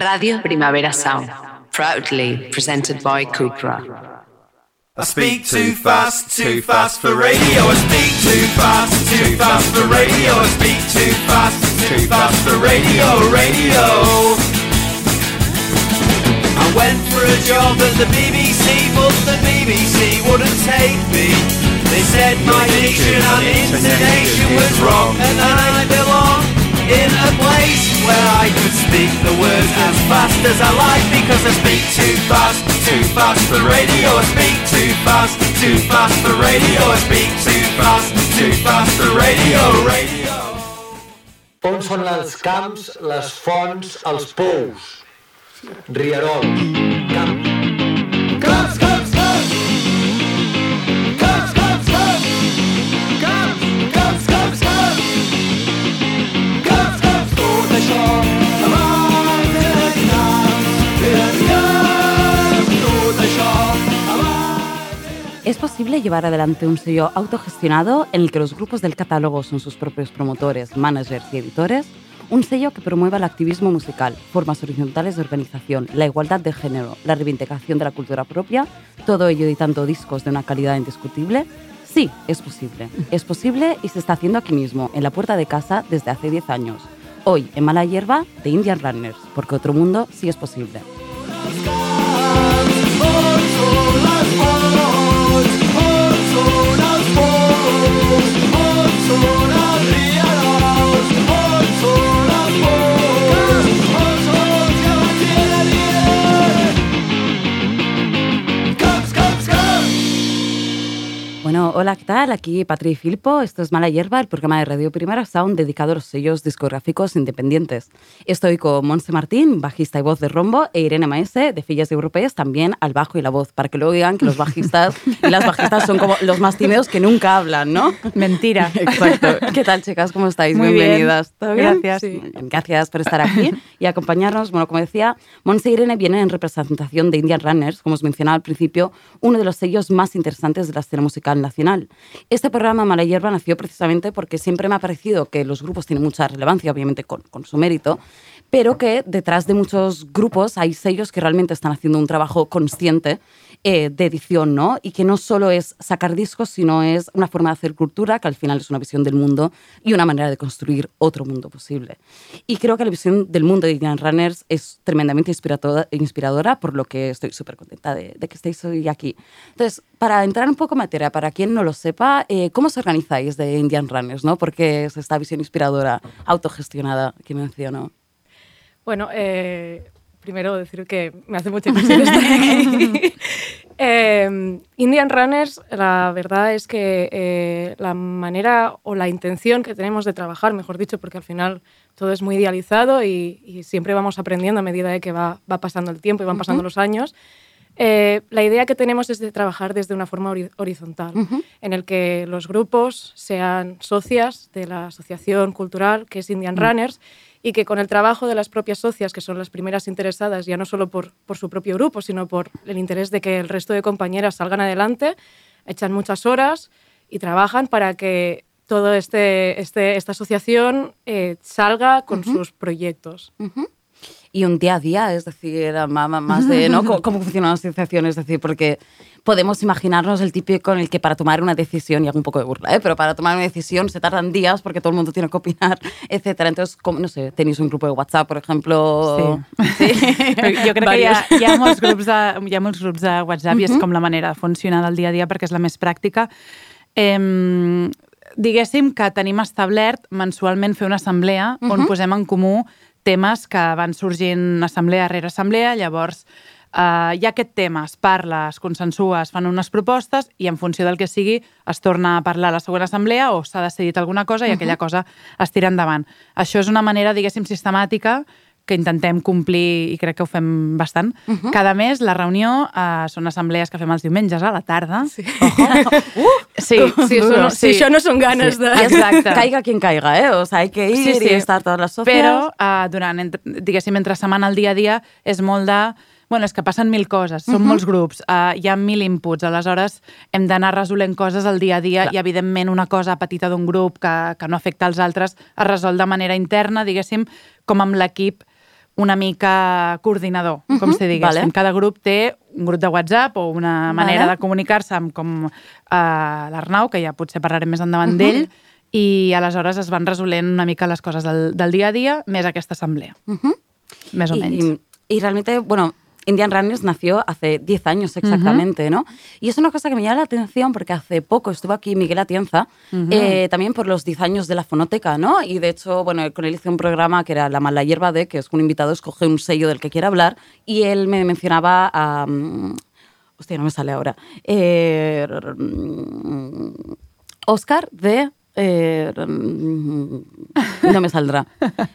Radio Primavera Sound, proudly presented by Cupra. I speak too fast, too fast for radio. I speak too fast, too fast for radio. I speak too fast, too fast for radio, radio. I went for a job at the BBC, but the BBC wouldn't take me. They said my diction and intonation was wrong, and I belong in a place where I could speak the words as fast as I like because I speak too fast, too fast for radio. I speak too fast, too fast for radio. I speak too fast, too fast for radio, radio. On són els camps, les fonts, els pous? Rierols, camps. ¿Es posible llevar adelante un sello autogestionado en el que los grupos del catálogo son sus propios promotores, managers y editores? Un sello que promueva el activismo musical, formas horizontales de organización, la igualdad de género, la reivindicación de la cultura propia, todo ello editando discos de una calidad indiscutible. Sí, es posible. Es posible y se está haciendo aquí mismo, en la puerta de casa, desde hace 10 años. Hoy, en Mala Hierba, de Indian Runners, porque otro mundo sí es posible. Bueno, hola, ¿qué tal? Aquí Patri Filpo, esto es Mala Hierba, el programa de Radio Primera Sound dedicado a los sellos discográficos independientes. Estoy con Monse Martín, bajista y voz de Rombo, e Irene Maese, de Fillas Europeas, también al bajo y la voz, para que luego digan que los bajistas y las bajistas son como los más tímidos que nunca hablan, ¿no? Mentira. Exacto. ¿Qué tal, chicas? ¿Cómo estáis? Muy bien. Bienvenidas. ¿Todo bien? Gracias. Sí. Bien. Gracias por estar aquí y acompañarnos. Bueno, como decía, Monse y Irene vienen en representación de Indian Runners, como os mencionaba al principio, uno de los sellos más interesantes de la escena musical nacional. Este programa Mala Hierba nació precisamente porque siempre me ha parecido que los grupos tienen mucha relevancia, obviamente con, con su mérito, pero que detrás de muchos grupos hay sellos que realmente están haciendo un trabajo consciente eh, de edición, ¿no? Y que no solo es sacar discos, sino es una forma de hacer cultura, que al final es una visión del mundo y una manera de construir otro mundo posible. Y creo que la visión del mundo de Indian Runners es tremendamente inspiradora, inspiradora por lo que estoy súper contenta de, de, que estéis hoy aquí. Entonces, para entrar un poco en materia, para quien no lo sepa, eh, ¿cómo os organizáis de Indian Runners, ¿no? Porque es esta visión inspiradora, autogestionada que menciono. Bueno, eh, primero decir que me hace mucha ilusión estar aquí. eh, Indian Runners, la verdad es que eh, la manera o la intención que tenemos de trabajar, mejor dicho, porque al final todo es muy idealizado y, y siempre vamos aprendiendo a medida de que va, va pasando el tiempo y van pasando uh -huh. los años. Eh, la idea que tenemos es de trabajar desde una forma horizontal, uh -huh. en el que los grupos sean socias de la asociación cultural que es Indian uh -huh. Runners y que con el trabajo de las propias socias, que son las primeras interesadas, ya no solo por, por su propio grupo, sino por el interés de que el resto de compañeras salgan adelante, echan muchas horas y trabajan para que toda este, este, esta asociación eh, salga con uh -huh. sus proyectos. Uh -huh. Y un día a día, es decir, más de ¿no? ¿Cómo, cómo funciona la asociación, es decir, porque podemos imaginarnos el típico en el que para tomar una decisión, y hago un poco de burla, ¿eh? pero para tomar una decisión se tardan días porque todo el mundo tiene que opinar, etc. Entonces, ¿cómo, no sé, tenéis un grupo de WhatsApp, por ejemplo... Sí. sí. jo crec que hi ha, hi, ha molts grups de, hi ha molts grups de WhatsApp uh -huh. i és com la manera de funcionar del dia a dia perquè és la més pràctica. Eh, diguéssim que tenim establert mensualment fer una assemblea uh -huh. on posem en comú temes que van sorgint assemblea rere assemblea, llavors Uh, hi ha aquest tema, es parla, es consensua, es fan unes propostes i en funció del que sigui es torna a parlar a la següent assemblea o s'ha decidit alguna cosa i uh -huh. aquella cosa es tira endavant. Això és una manera, diguéssim, sistemàtica que intentem complir i crec que ho fem bastant. Uh -huh. Cada mes la reunió uh, són assemblees que fem els diumenges a la tarda. Sí. Ojo. uh, sí, sí, no, sí, això no són ganes sí. de... Exacte. Caiga quien caiga, eh? O sea, hay que ir sí, sí. y estar todas las socias. Però uh, durant, diguéssim, entre setmana al dia a dia és molt de bueno, és que passen mil coses, són uh -huh. molts grups, uh, hi ha mil inputs, aleshores hem d'anar resolent coses al dia a dia Clar. i, evidentment, una cosa petita d'un grup que, que no afecta als altres es resol de manera interna, diguéssim, com amb l'equip una mica coordinador, uh -huh, com si diguéssim. vale. Cada grup té un grup de WhatsApp o una manera Vale. de comunicar-se amb com uh, l'Arnau, que ja potser parlarem més endavant d'ell, i aleshores es van resolent una mica les coses del, del dia a dia, més aquesta assemblea. Més o y, menys. y- y realmente, bueno, Indian Runners nació hace 10 años exactamente, ¿no? Y es una cosa que me llama la atención porque hace poco estuvo aquí Miguel Atienza, eh, también por los 10 años de la fonoteca, ¿no? Y de hecho, bueno, con él hice un programa que era La mala hierba de, que es que un invitado escoge un sello del que quiera hablar, y él me mencionaba a... mm, hostia, no me sale ahora. Eh, mm, Oscar de... eh, mm, no me saldrá.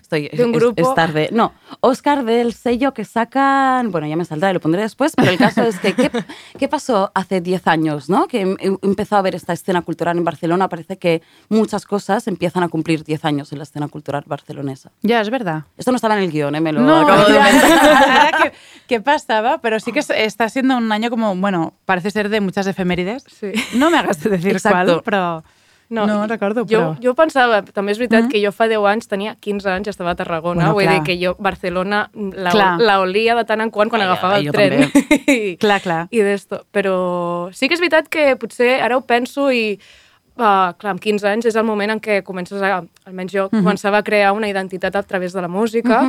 Estoy, De un es- grupo. es tarde. No, Oscar del sello que sacan. Bueno, ya me saldrá y lo pondré después, pero el caso es que, ¿qué, qué pasó hace 10 años, no? Que em- em- empezó a ver esta escena cultural en Barcelona. Parece que muchas cosas empiezan a cumplir 10 años en la escena cultural barcelonesa. Ja, és verdad. Esto no estaba en el guion, ¿eh? Me lo No, acabo de ya, ahora que, pasaba, pero sí que es- está siendo un año como, bueno, parece ser de muchas efemérides. Sí. No me hagas decir Exacto. cuál, però no, no recordo, però... Jo, jo pensava, també és veritat Mm. que jo fa 10 anys tenia 15 anys i estava a Tarragona, Bueno, vull clar. dir que jo Barcelona la, Clar. la olia de tant en quant quan Ai, agafava ai, el tren. I, Clar, clar. I d'esto. Però sí que és veritat que potser ara ho penso i Uh, clar, amb 15 anys és el moment en què comences a, almenys jo, Mhm. començava a crear una identitat a través de la música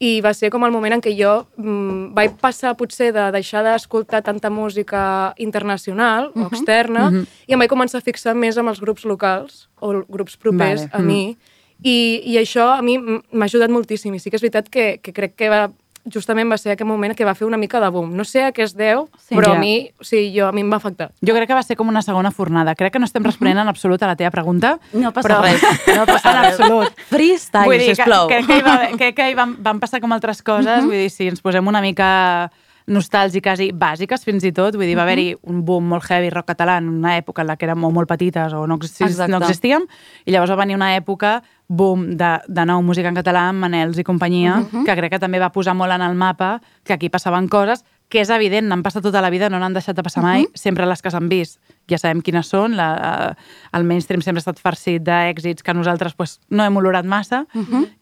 i va ser com el moment en què jo mm, vaig passar potser de deixar d'escoltar tanta música internacional o externa i em vaig començar a fixar més amb els grups locals o grups propers Vale. a mi. I, i això a mi m'ha ajudat moltíssim i sí que és veritat que, que crec que va, justament va ser aquell moment que va fer una mica de boom. No sé a què es deu, Sí. però Ja. a mi, o sigui, jo, a mi em va afectar. Jo crec que va ser com una segona fornada. Crec que no estem responent en absolut a la teva pregunta. No passa però... res. No passa en res. absolut. Freestyle, Vull dir que, sisplau. crec que, hi va, crec que hi van, van passar com altres coses, vull dir, si ens posem una mica nostàlgiques i bàsiques fins i tot, vull dir, va haver-hi un boom molt heavy rock català en una època en la que érem o molt petites o no, existís, Exacte. no existíem, i llavors va venir una època boom de, de nou música en català amb Manels i companyia, que crec que també va posar molt en el mapa que aquí passaven coses que és evident, n'han passat tota la vida, no n'han deixat de passar mai, sempre les que s'han vist. Ja sabem quines són, la, el mainstream sempre ha estat farcit d'èxits que nosaltres pues, no hem olorat massa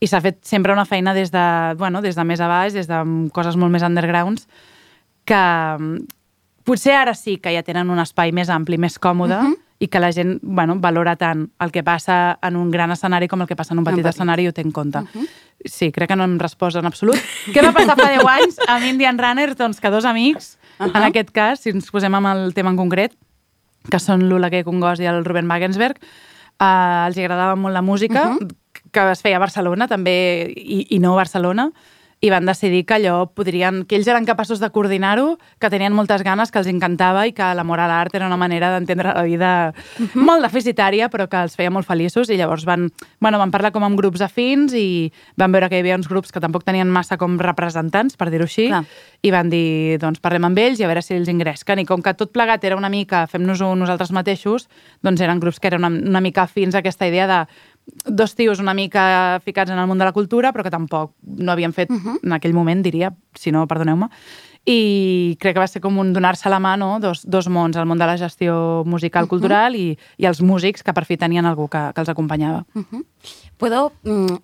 i s'ha fet sempre una feina des de, bueno, des de més a baix, des de coses molt més undergrounds, que mm, potser ara sí que ja tenen un espai més ampli, més còmode, i que la gent bueno, valora tant el que passa en un gran escenari com el que passa en un petit petit. escenari i ho té en compte. Sí, crec que no hem respost en absolut. Què va passar fa 10 anys amb Indian Runners? Doncs que dos amics, en aquest cas, si ens posem amb el tema en concret, que són l'Oleguer Congost i el Ruben Wagensberg, eh, els agradava molt la música, que es feia a Barcelona també, i, i no a Barcelona, i van decidir que allò podrien, que ells eren capaços de coordinar-ho, que tenien moltes ganes, que els encantava i que l'amor a l'art era una manera d'entendre la vida molt deficitària, però que els feia molt feliços i llavors van, bueno, van parlar com amb grups afins i van veure que hi havia uns grups que tampoc tenien massa com representants, per dir-ho així, Clar. i van dir, doncs parlem amb ells i a veure si ells ingresquen. I com que tot plegat era una mica fem-nos-ho nosaltres mateixos, doncs eren grups que eren una, una mica afins a aquesta idea de dos tios una mica ficats en el món de la cultura, però que tampoc no havien fet en aquell moment, diria, si no, perdoneu-me. I crec que va ser com un donar-se la mà, no? Dos, dos mons, el món de la gestió musical, cultural i, i els músics que per fi tenien algú que, que els acompanyava. Puedo. mm,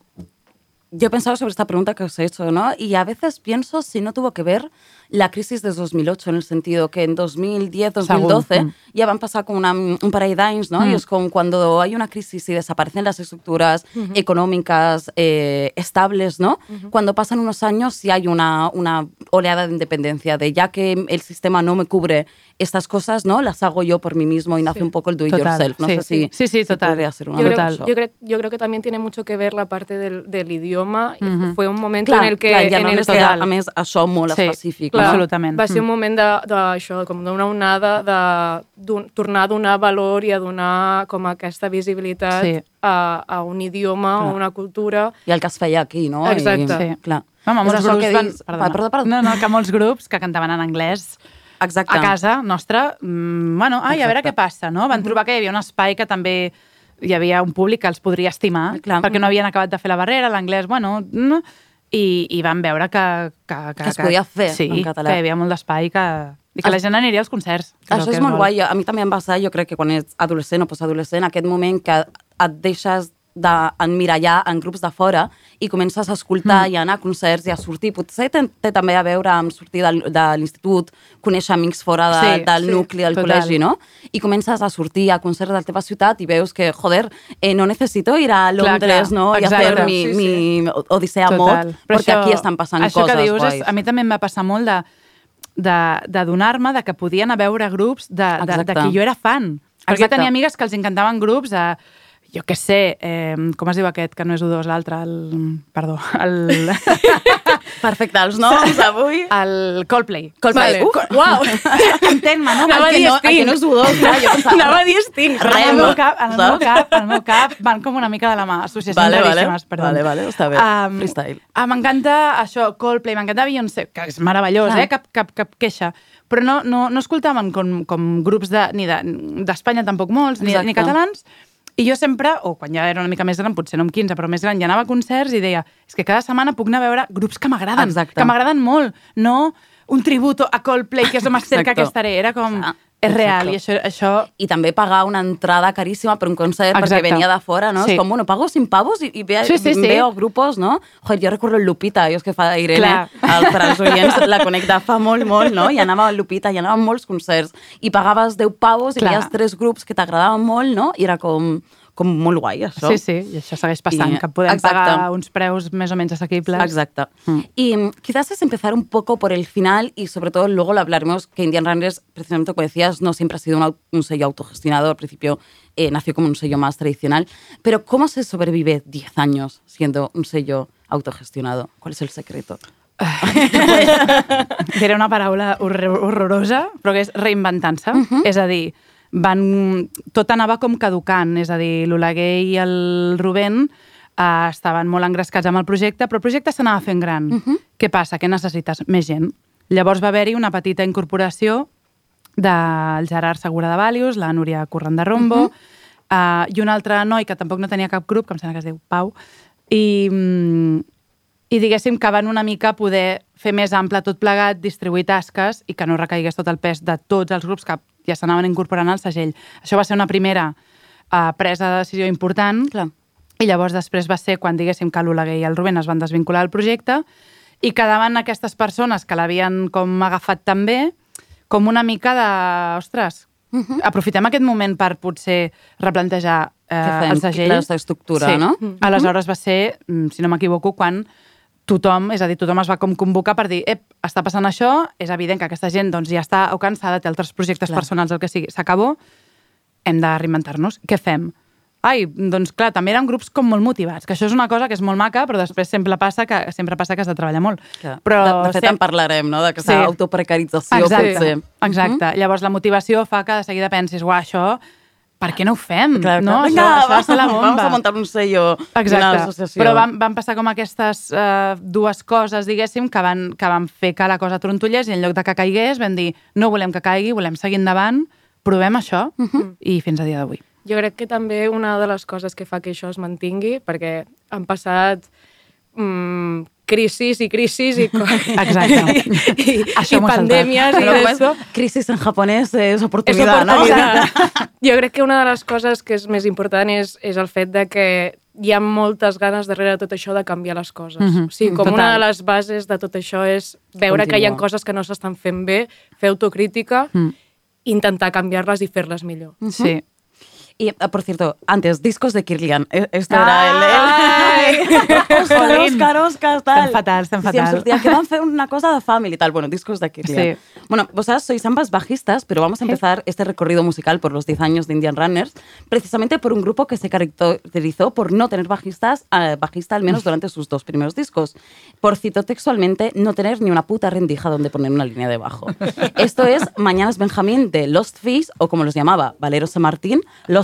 yo he pensado sobre esta pregunta que os he hecho, ¿no? Y a veces pienso si no tuvo que ver la crisis de 2008, en el sentido que en 2010, 2012 Segur, mm. ya van pasar como una, un paradigms, ¿no? Y es como cuando hay una crisis y desaparecen las estructuras económicas eh, estables, ¿no? Cuando pasan unos años sí hay una, una oleada de independencia, de ya que el sistema no me cubre estas cosas, ¿no? Las hago yo por mí mismo y nace un poco el do it Total, yourself. No sí, sé si, sí, sí, si total. podría ser una Yo creo, Total. yo, creo, yo creo que también tiene mucho que ver la parte del, del idioma. Mhm. Fue un momento Clar, en el que... clar, ja en no el és que a més, això molt Sí, específic. clar. no? Absolutament. Va ser un moment de, de, això, com d'una onada de d'un- tornar a donar valor i a donar com aquesta visibilitat Sí. a, a un idioma, Clar. a una cultura. I el que es feia aquí, no? Exacte. I, Sí. Clar. Home, molts grups que van... Perdona. Va, perdó, perdó. No, no, que molts grups que cantaven en anglès Exacte. a casa nostra, mm, bueno, ai, a veure Exacte. què passa, no? Van trobar que hi havia un espai que també hi havia un públic que els podria estimar, Clar. perquè no havien acabat de fer la barrera, l'anglès, bueno, no, i, i van veure que... Que, Que es podia fer sí, en català. que hi havia molt d'espai que, i que la gent aniria als concerts. que Això que és es molt guai. A mi també em passa, jo crec que quan ets adolescent o postadolescent, aquest moment que et deixes d'emmirallar en grups de fora i comences a escoltar i a anar a concerts i a sortir. Potser té, té també a veure amb sortir del, de l'institut, conèixer amics fora de, Sí, del sí, nucli del total. col·legi, no? I comences a sortir a concerts de la teva ciutat i veus que, joder, eh, no necesito ir a Clar, Londres, clar, no? I exacte. hacer mi, Sí, mi odissea Total. mod, perquè aquí estan passant això coses que dius guais. És, a mi també em va passar molt de, de, de donar-me de que podien a veure grups de, de, de Exacte. qui jo era fan. Perquè Exacte. tenia amigues que els encantaven grups de, jo què sé, eh, com es diu aquest, que no és U2, l'altre, el... Perdó, el... Perfecte, els noms avui. el Coldplay. Coldplay. Vale. Uf, Uau! Entén-me, no? Anava a dir no, el que no és U2, clar, jo pensava... Anava a dir Sting. En el meu cap, en el meu cap, en el meu cap van com una mica de la mà. Associacions Vale, vale. raríssimes, perdó. Vale, vale, està bé. Freestyle. ah, M'encanta això, Coldplay, m'encanta Beyoncé, que és meravellós, Clar. eh? Cap, cap, cap queixa. Però no, no, no escoltaven com, com grups de, ni de- d'Espanya tampoc molts, ni, Exacte. ni catalans, i jo sempre, o quan ja era una mica més gran, potser no amb 15, però més gran, ja anava a concerts i deia, és que cada setmana puc anar a veure grups que m'agraden, que m'agraden molt, no un tributo a Coldplay, que és el més cerca que estaré. Era com, Ah, és real, exacte. i això, això i també pagar una entrada caríssima per un concert Exacte. perquè venia de fora, ¿no? Sí. Es como, bueno, pago 100 pavos y, y ve, Sí, sí, sí. veo grupos, ¿no? Joder, jo recordo el Lupita, jo és que fa Irene, Clar. el, per als oients la conec de fa molt, molt, no? I anava al Lupita, i anava a molts concerts, i pagaves 10 pavos i veies tres grups que t'agradaven molt, no? I era com, com molt guai, això. Sí, sí, i això segueix passant, I- que podem exacte. pagar uns preus més o menys assequibles. Exacto. Y mm, quizás es empezar un poco por el final y sobre todo luego lo hablaremos que Indian Runners, precisamente como decías, no siempre ha sido un, un sello autogestionado. Al principio eh, nació como un sello más tradicional. Pero ¿cómo se sobrevive 10 años siendo un sello autogestionado? ¿Cuál es el secreto? Diré una paraula horror- horrorosa, però que és reinventant-se. És a dir, van, tot anava com caducant, és a dir, l'Oleguer i el Rubén eh, estaven molt engrescats amb el projecte, però el projecte s'anava fent gran. Què passa? Què necessites? Més gent. Llavors va haver-hi una petita incorporació del Gerard Segura de Valius, la Núria Corrent de Rombo, eh, i un altre noi que tampoc no tenia cap grup, que em sembla que es diu Pau, i, mm, i diguéssim que van una mica poder fer més ample tot plegat, distribuir tasques i que no recaigués tot el pes de tots els grups que ja s'anaven incorporant al segell. Això va ser una primera uh, presa de decisió important Clar. i llavors després va ser quan diguéssim que l'Oleguer i el Rubén es van desvincular del projecte i quedaven aquestes persones que l'havien com agafat també com una mica de... Ostres, aprofitem aquest moment per potser replantejar eh, Què fem? el segell. La nostra estructura, sí. no? Aleshores va ser, mm, si no m'equivoco, quan tothom, és a dir, tothom es va com convocar per dir, ep, està passant això, és evident que aquesta gent doncs, ja està o cansada, té altres projectes Clar. personals, el que sigui, s'acabó, hem de reinventar-nos. Què fem? Ai, doncs clar, també eren grups com molt motivats, que això és una cosa que és molt maca, però després sempre passa que sempre passa que has de treballar molt. Clar. Però de, de fet, sem- en parlarem, no?, d'aquesta Sí. autoprecarització, Exacte, potser. exacte. Llavors la motivació fa que de seguida pensis, uah, això, per què no ho fem? Clar, no, clar. això, Vinga, això va ser la bomba. Vamos a montar un sello, una Exacte. associació. Però van, van passar com aquestes uh, dues coses, diguéssim, que van, que van fer que la cosa trontollés i en lloc de que caigués vam dir no volem que caigui, volem seguir endavant, provem això i fins a dia d'avui. Jo crec que també una de les coses que fa que això es mantingui, perquè han passat mm, crisis i crisis i, Exacte. i, Això i m'ho he pandèmies i d'això. crisis en japonès és És oportunitat, no? oportunitat. Jo crec que una de les coses que és més important és, és el fet de que hi ha moltes ganes darrere de tot això de canviar les coses. Mhm. O sigui, com Total. una de les bases de tot això és veure que hi ha coses que no s'estan fent bé, fer autocrítica, Mm. intentar canviar-les i fer-les millor. Sí. Y, ah, por cierto, antes, discos de Kirlian. Esto Ai! era el... Oscar. Oscar, Oscar, tal. Estem fatal, Sí, em fatal. sortia que van a hacer una cosa de family, tal. Bueno, discos de Kirlian. Sí. Bueno, vosotras sois ambas bajistas, pero vamos a empezar este recorrido musical por los 10 años de Indian Runners, precisamente por un grupo que se caracterizó por no tener bajistas, eh, bajista al menos durante sus dos primeros discos. Por cito textualmente, no tener ni una puta rendija donde poner una línea de bajo. Esto es Mañanas Benjamín de Lost Fees, o como los llamaba Valero San Martín, Lost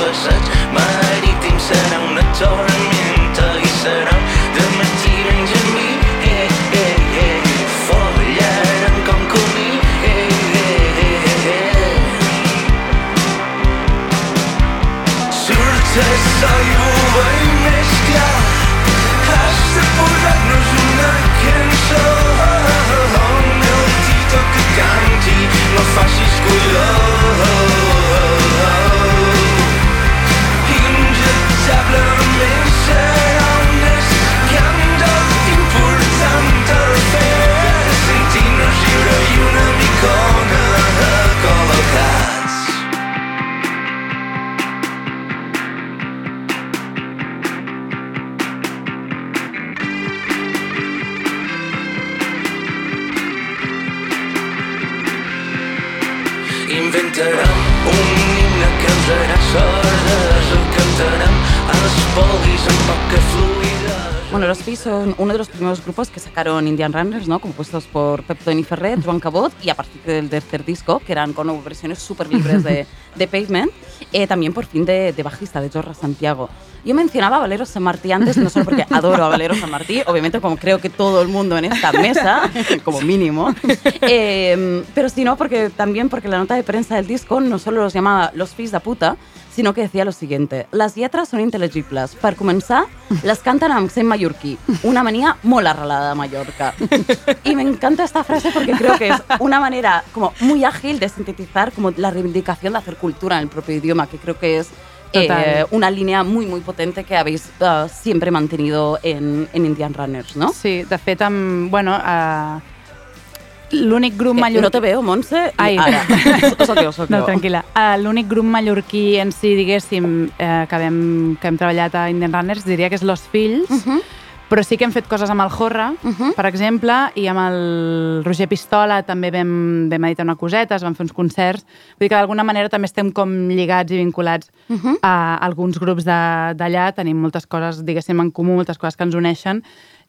passeig marítim serà una tormenta i serà. un uno de los primeros grupos que sacaron Indian Runners, ¿no? Compuestos por Pep Tony Ferrer, Joan Cabot y a partir del tercer disco, que eran con versiones súper libres de, de Pavement, eh, también por fin de, de bajista, de Jorra Santiago. Yo mencionaba a Valero San Martí antes, no solo porque adoro a Valero San Martí, obviamente como creo que todo el mundo en esta mesa, como mínimo, eh, pero sino porque también porque la nota de prensa del disco no solo los llamaba los fills de puta, sinó que decía lo siguiente. Les lletres són intel·legibles. Per començar, les canten amb accent mallorquí, una manía molt arrelada de Mallorca. Y me encanta esta frase porque creo que es una manera como muy ágil de sintetizar como la reivindicación de hacer cultura en el propio idioma, que creo que es eh, una línea muy, muy potente que habéis eh, siempre mantenido en, en Indian Runners, ¿no? Sí, de fet, amb, bueno, uh, l'únic grup Eh, mallorquí... no te veo, Montse. Ai. Ara. Soc jo, soc No, jo. tranquil·la. Uh, L'únic grup mallorquí en si, diguéssim, eh, que, hem, que hem treballat a Indian Runners, diria que és Los Fills, uh -huh. però sí que hem fet coses amb el Jorra, uh -huh. per exemple, i amb el Roger Pistola també vam, vam editar una coseta, es van fer uns concerts. Vull dir que d'alguna manera també estem com lligats i vinculats uh -huh. a alguns grups d'allà, tenim moltes coses, diguéssim, en comú, moltes coses que ens uneixen,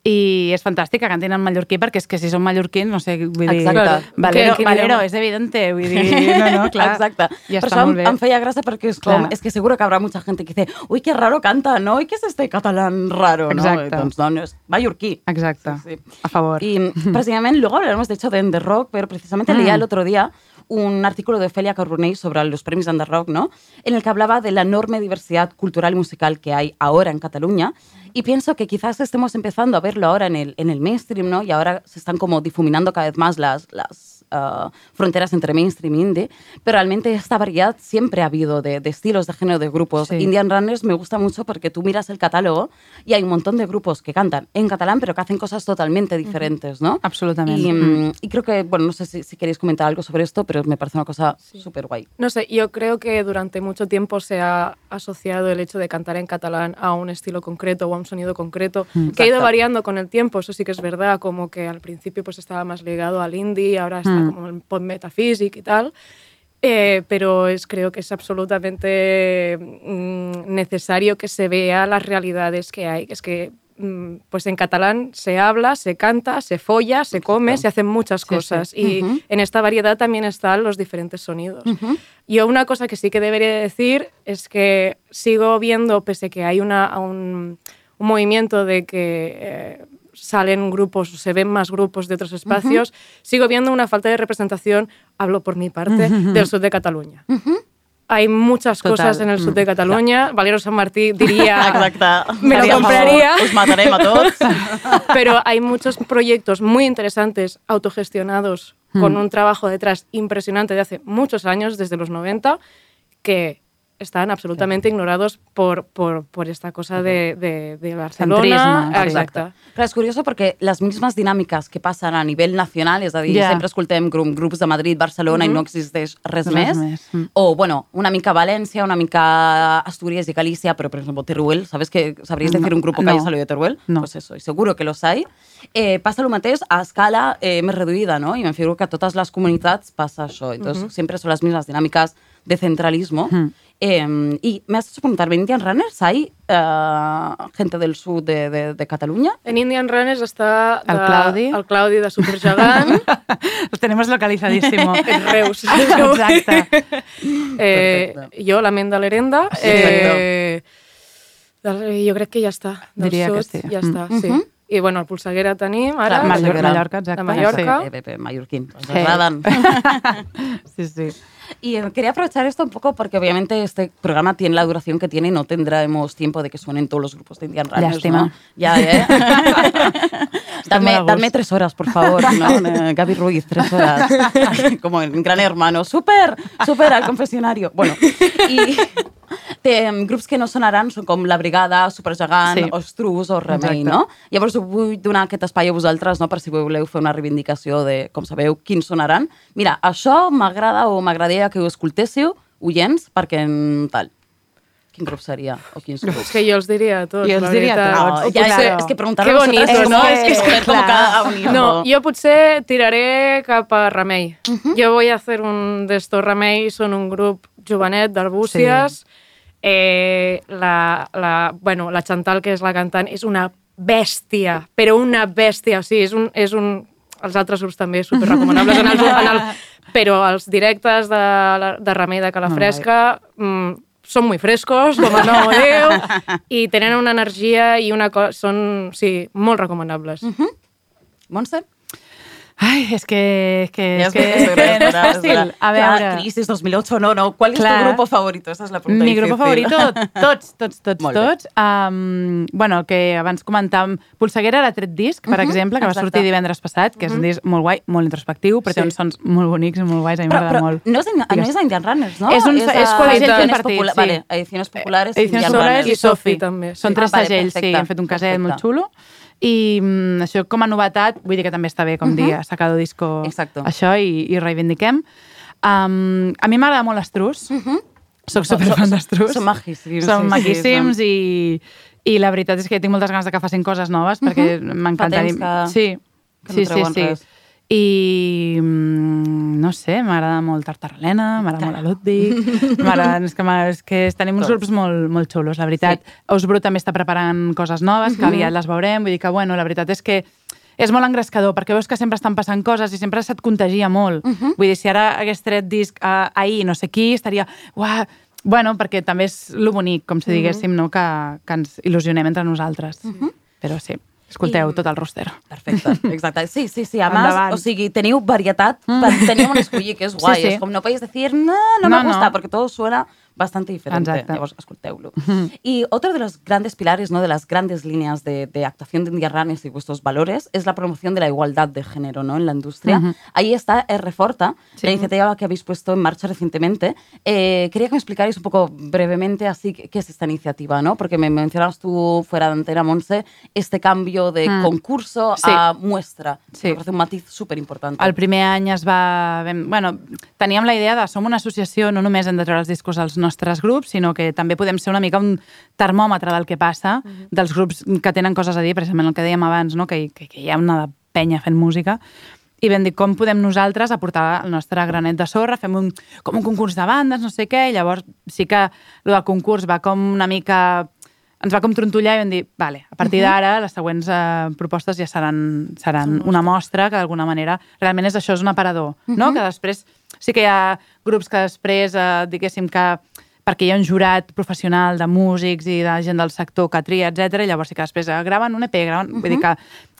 i és fantàstic que cantin en mallorquí perquè és que si són mallorquins, no sé, vull dir... Exacte. Valero, Que- Valero, és evidente, vull dir, no, no, clar. Exacte. Ja Per està això em, em feia gràcia perquè és, com, és que seguro que habrá mucha gente que dice uy, qué raro canta, ¿no? ¿Y qué es este catalán raro? Exacte. ¿no? Doncs no, no, és mallorquí. Exacte, Sí, sí. a favor. Y precisamente luego hablaremos de hecho de The Rock, pero precisamente leía Mm. el otro día un artículo de Ofelia Carbonell sobre los premios de The Rock, ¿no? En el que hablaba de la enorme diversidad cultural y musical que hay ahora en Cataluña. Y pienso que quizás estemos empezando a verlo ahora en el, en el mainstream, ¿no? Y ahora se están como difuminando cada vez más las, las ah, fronteras entre mainstream y indie. Pero realmente esta variedad siempre ha habido de, de estilos, de género, de grupos. Sí. Indian Runners me gusta mucho porque tú miras el catálogo y hay un montón de grupos que cantan en catalán, pero que hacen cosas totalmente diferentes, ¿no? Absolutamente. Y, mm, y creo que, bueno, no sé si, si queréis comentar algo sobre esto, pero me parece una cosa súper guay. No sé, yo creo que durante mucho tiempo se ha asociado el hecho de cantar en catalán a un estilo concreto o a un sonido concreto, que ha ido Mm, variando con el tiempo, eso sí que es verdad, como que al principio pues estaba más ligado al indie, ahora está Mm. como el pop metaphysic y tal. Eh, pero es, creo que es absolutamente mm, necesario que se vea las realidades que hay. Es que mm, pues en catalán se habla, se canta, se folla, se come, se hacen muchas sí. cosas. Y Ujú. en esta variedad también están los diferentes sonidos. Yo una cosa que sí que debería decir es que sigo viendo, pese que hay una, un, un movimiento de que eh, salen grupos, se ven más grupos de otros espacios, sigo viendo una falta de representación, hablo por mi parte, del sur de Cataluña. Hay muchas Total. cosas en el sur de Mm. Cataluña. Valero San Martí diría... Exacte. Me lo compraría. Us matarem a. Pero hay muchos proyectos muy interesantes, autogestionados, con un trabajo detrás impresionante de hace muchos años, desde los 90, que están absolutamente ignorados por, por, por esta cosa de, de, de Barcelona. Centrisme, sí. Exacte. Clar, és curiós perquè les mismes dinàmiques que passen a nivell nacional, és a dir, Ja. sempre escoltem gru- grups de Madrid, Barcelona i no existeix res, Res més. més, mm. O, bueno, una mica València, una mica Asturias y Galicia, pero, por ejemplo, Teruel, ¿sabes que sabríais decir un grupo que No. haya salido de Teruel? No. Pues eso, y seguro que los hay. Eh, passa el mateix a escala eh, més reduïda, no? I me figuro que a totes les comunitats passa això. Entonces, siempre son las mismas dinámicas de centralismo. Eh, y me has hecho preguntarme, ¿en Indian Runners hay eh, gente del sur de, de, de Cataluña? En Indian Runners està El de- Claudi. el Claudi de Supergegant, Los tenemos localizadísimo. en Reus. Exacte. Eh, Perfecte. jo, la Menda Lerenda. Eh, del- jo crec que ja està. Del Diria que sud, sí. Ja Mm. està, sí. I bueno, el Polseguera tenim ara. Clar, Mallorca, Mallorca. Exacte. De Mallorca. Eh, eh, eh, mallorquín. Ens Sí. agraden. Sí, sí. Y eh, quería aprovechar esto un poco porque obviamente este programa tiene la duración que tiene y no tendremos tiempo de que suenen todos los grupos de Indian Runners. Lástima. ¿no? Ya, mal dadme gusto. tres horas, por favor. ¿no? Eh, Gaby Ruiz, tres horas. Como en Gran Hermano. ¡Súper! ¡Súper! Al confesionario. Bueno, i té, em, grups que no sonaran són com La Brigada, Supergegant, Sí. sí. Ostrus o Remei, Exacte. no? Llavors vull donar aquest espai a vosaltres no? per si voleu fer una reivindicació de, com sabeu, quins sonaran. Mira, això m'agrada o m'agradaria que ho escoltéssiu, oients, perquè en tal. Quin grup seria? O quins grups? És que jo els diria a tots, Jo els la diria a veritat. tots. No, ja, potser- és, és que preguntar-ho Que a vosaltres bonito, és, ¿no? que- Es que és, és com clar. cada unido. No, yo potser tiraré cap a Remei. Jo voy a hacer un d'estos Remei, són un grup jovenet d'Arbúcies. Eh, la, la, bueno, la Chantal, que és la cantant, és una bèstia, però una bèstia. O sigui, és un, és un, els altres grups també super recomanables en el, en el, però els directes de, de Remei de Calafresca mm, són muy frescos, com el nom ho diu, i tenen una energia i una cosa... Són, sí, molt recomanables. Montse? Ai, és que, és que, és que, és que no és fàcil. A veure, Crisis 2008, no, no. ¿Cuál es Clar. tu grupo favorito? Esa es la pregunta mi grupo difícil. favorito, tots, tots, tots, Molt bé. tots. Um, bueno, el que abans comentàvem, Polseguera era tret disc, per exemple, que va exacte. sortir divendres passat, que és un disc molt guai, molt introspectiu, però té Sí. uns sons molt bonics i molt guais, a mi m'agrada però molt. no és, no és Indian Runners, no? És un- és a- qualitat ediciones compartit, popula- sí. Vale, ediciones populares Solares Runners. i I Sofi, també, sí. Són tres Ah, vale, segells, sí, han fet un caset molt xulo. I mm, això com a novetat, vull dir que també està bé, com dir, ha sacado disco Exacto. això i, i reivindiquem. Um, a mi m'agrada molt l'Estrus. Soc superfan d'Estrus. són maquíssims, Són sí, sí, maquíssims i, i la veritat és que tinc moltes ganes de que facin coses noves perquè m'encantaria... Fa temps que- Sí, que no sí, sí, sí. res. I mm, no sé, m'agrada molt Tartaralena, m'agrada molt Ludwig, m'agrada, és que, és que tenim uns Tots. grups molt, molt xulos, la veritat. Sí. Ausbru també està preparant coses noves, que aviat les veurem, vull dir que, bueno, la veritat és que és molt engrescador, perquè veus que sempre estan passant coses i sempre se't contagia molt. Vull dir, si ara hagués tret disc eh, ahir no sé qui, estaria... Uah, Bueno, perquè també és lo bonic, com si diguéssim, no? que, que ens il·lusionem entre nosaltres. Però sí, escolteu I- tot el roster. Perfecte, exacte. Sí, sí, sí. A més, o sigui, teniu varietat, per, teniu on escollir, que és guai. Sí, sí. És com no podéis decir, no, no, No, me gusta, no. porque todo suena bastante diferente. Exacte. Llavors, escolteu-lo. Y otro de los grandes pilares, ¿no? de las grandes líneas de, de actuación de India Runners y vuestros valores es la promoción de la igualdad de género ¿no? en la industria. Ahí está R-Forta, Sí. la iniciativa que habéis puesto en marcha recientemente. Eh, quería que me explicarais un poco brevemente así qué es esta iniciativa, ¿no? Porque me mencionabas tú fuera de antena, Monse, este cambio de Mm. concurso Sí. a muestra. Sí. Me parece un matiz súper importante. El primer any es va... Bueno, teníem la idea de som una associació, no només hem de treure els discos als nostres grups, sinó que també podem ser una mica un termòmetre del que passa, dels grups que tenen coses a dir, precisament el que dèiem abans, no? que, que, que hi ha una penya fent música, i vam dir com podem nosaltres aportar el nostre granet de sorra, fem un, com un concurs de bandes, no sé què, i llavors sí que el del concurs va com una mica ens va com trontollar i vam dir, vale, a partir d'ara les següents eh, propostes ja seran, seran una mostra que d'alguna manera realment és això, és un aparador, no? Que després sí que hi ha grups que després, eh, diguéssim que perquè hi ha un jurat professional de músics i de gent del sector que tria, etc. i llavors sí que després graven un EP, graven... Vull dir que,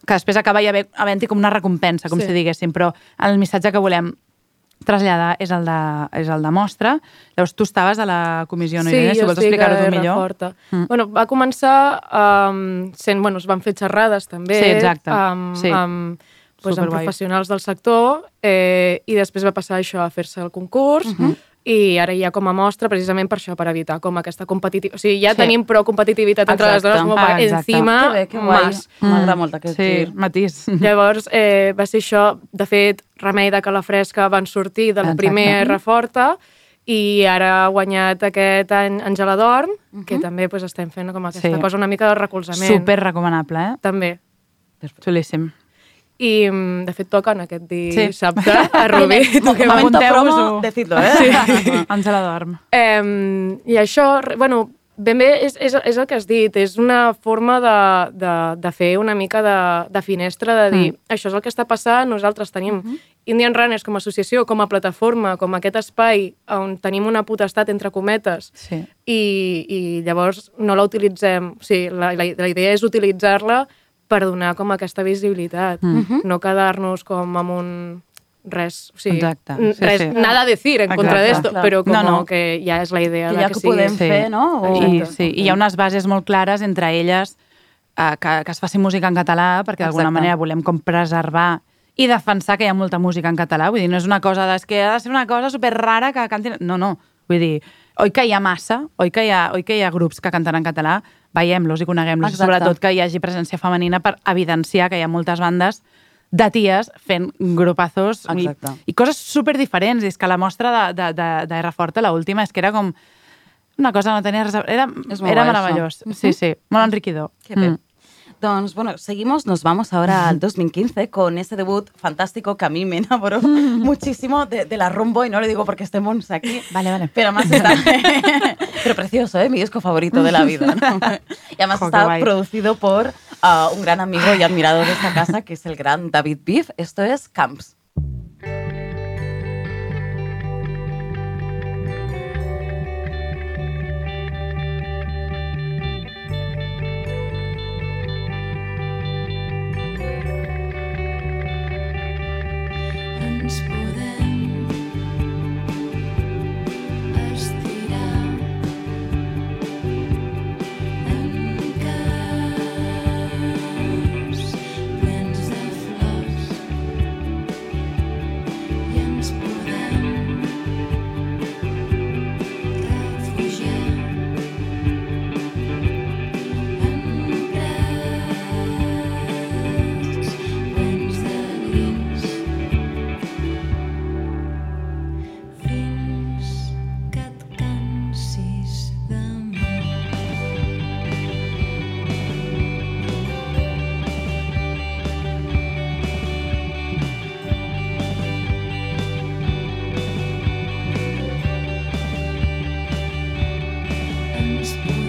que després acaba hi havent-hi com una recompensa, com Sí. si diguéssim, però el missatge que volem traslladar és el de, és el de mostra. Llavors, tu estaves a la comissió, no, Irene? Si vols explicar-ho tu millor. Forta. Mm. Bueno, va començar um, sent, bueno, es van fer xerrades també Sí, exacte. amb, Sí. amb, pues, amb professionals del sector eh, i després va passar això a fer-se el concurs Mhm. I ara hi ha com a mostra precisament per això, per evitar com aquesta competitivitat. O sigui, ja Sí. tenim prou competitivitat entre les Exacte. dones, com Ah, per exacte. encima Que bé, que guai. más. M'agrada molt aquest Sí, gir. matís. Llavors, eh, va ser això. De fet, Remei de Calafresca van sortir del Exacte. primer Reforta i ara ha guanyat aquest any Àngela Dorn, que també pues, estem fent com aquesta Sí. cosa una mica de recolzament. Super recomanable, eh? També. Xulíssim. I, mm, de fet, toquen aquest Sí. dissabte a Rubí. Toquem Momento Apunteu-vos-ho. promo, decidlo, eh? Ens la dorm. Eh, I això, bueno, ben bé és, és, és el que has dit, és una forma de, de, de fer una mica de, de finestra, de dir, mm. això és el que està passant, nosaltres tenim mm -hmm. Indian Runners com a associació, com a plataforma, com aquest espai on tenim una potestat, entre cometes, Sí. i, i llavors no la utilitzem, o sigui, la, la, la idea és utilitzar-la per donar com aquesta visibilitat, mm -hmm. no quedar-nos com amb un res, o sigui, Exacte, sí, res, sí. nada a decir en contra Exacte. de esto, Clar. pero como No, no. que ya es la idea Que ja que, que sigue. podem fer, no? O... I, sí, i hi ha unes bases molt clares entre elles eh, que, que es faci música en català, perquè d'alguna manera volem com preservar i defensar que hi ha molta música en català. Vull dir, no és una cosa de, és que ha de ser una cosa super rara que cantin... No, no. Vull dir, oi que hi ha massa, oi que hi ha, oi que hi ha grups que canten en català, veiem-los i coneguem-los, sobretot que hi hagi presència femenina per evidenciar que hi ha moltes bandes de ties fent grupazos i, Exacte. i coses super diferents. I és que la mostra de, de, de, de R Forte, l'última, és que era com una cosa no tenia res a... Era, era guai, meravellós. això. Sí, sí, molt enriquidor. Qué bien. Bueno, seguimos, nos vamos ahora al 2015 con ese debut fantástico que a mí me enamoró muchísimo de, de la rumbo, y no lo digo porque estemos aquí. Vale, vale. Pero además está... pero precioso, ¿eh? Mi disco favorito de la vida. ¿no? Y además está guay. producido por ah, un gran amigo y admirador de esta casa, que es el gran David Beef. Esto es Camps. Ens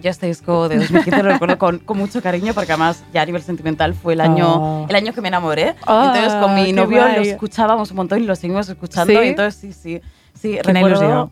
yo, este disco de 2015 lo recuerdo con, con mucho cariño porque además ya a nivel sentimental fue el año, Oh. el año que me enamoré. Ah, entonces con mi novio lo guay. escuchábamos un montón y lo seguimos escuchando. ¿Sí? y entonces sí, sí, sí. Recuerdo...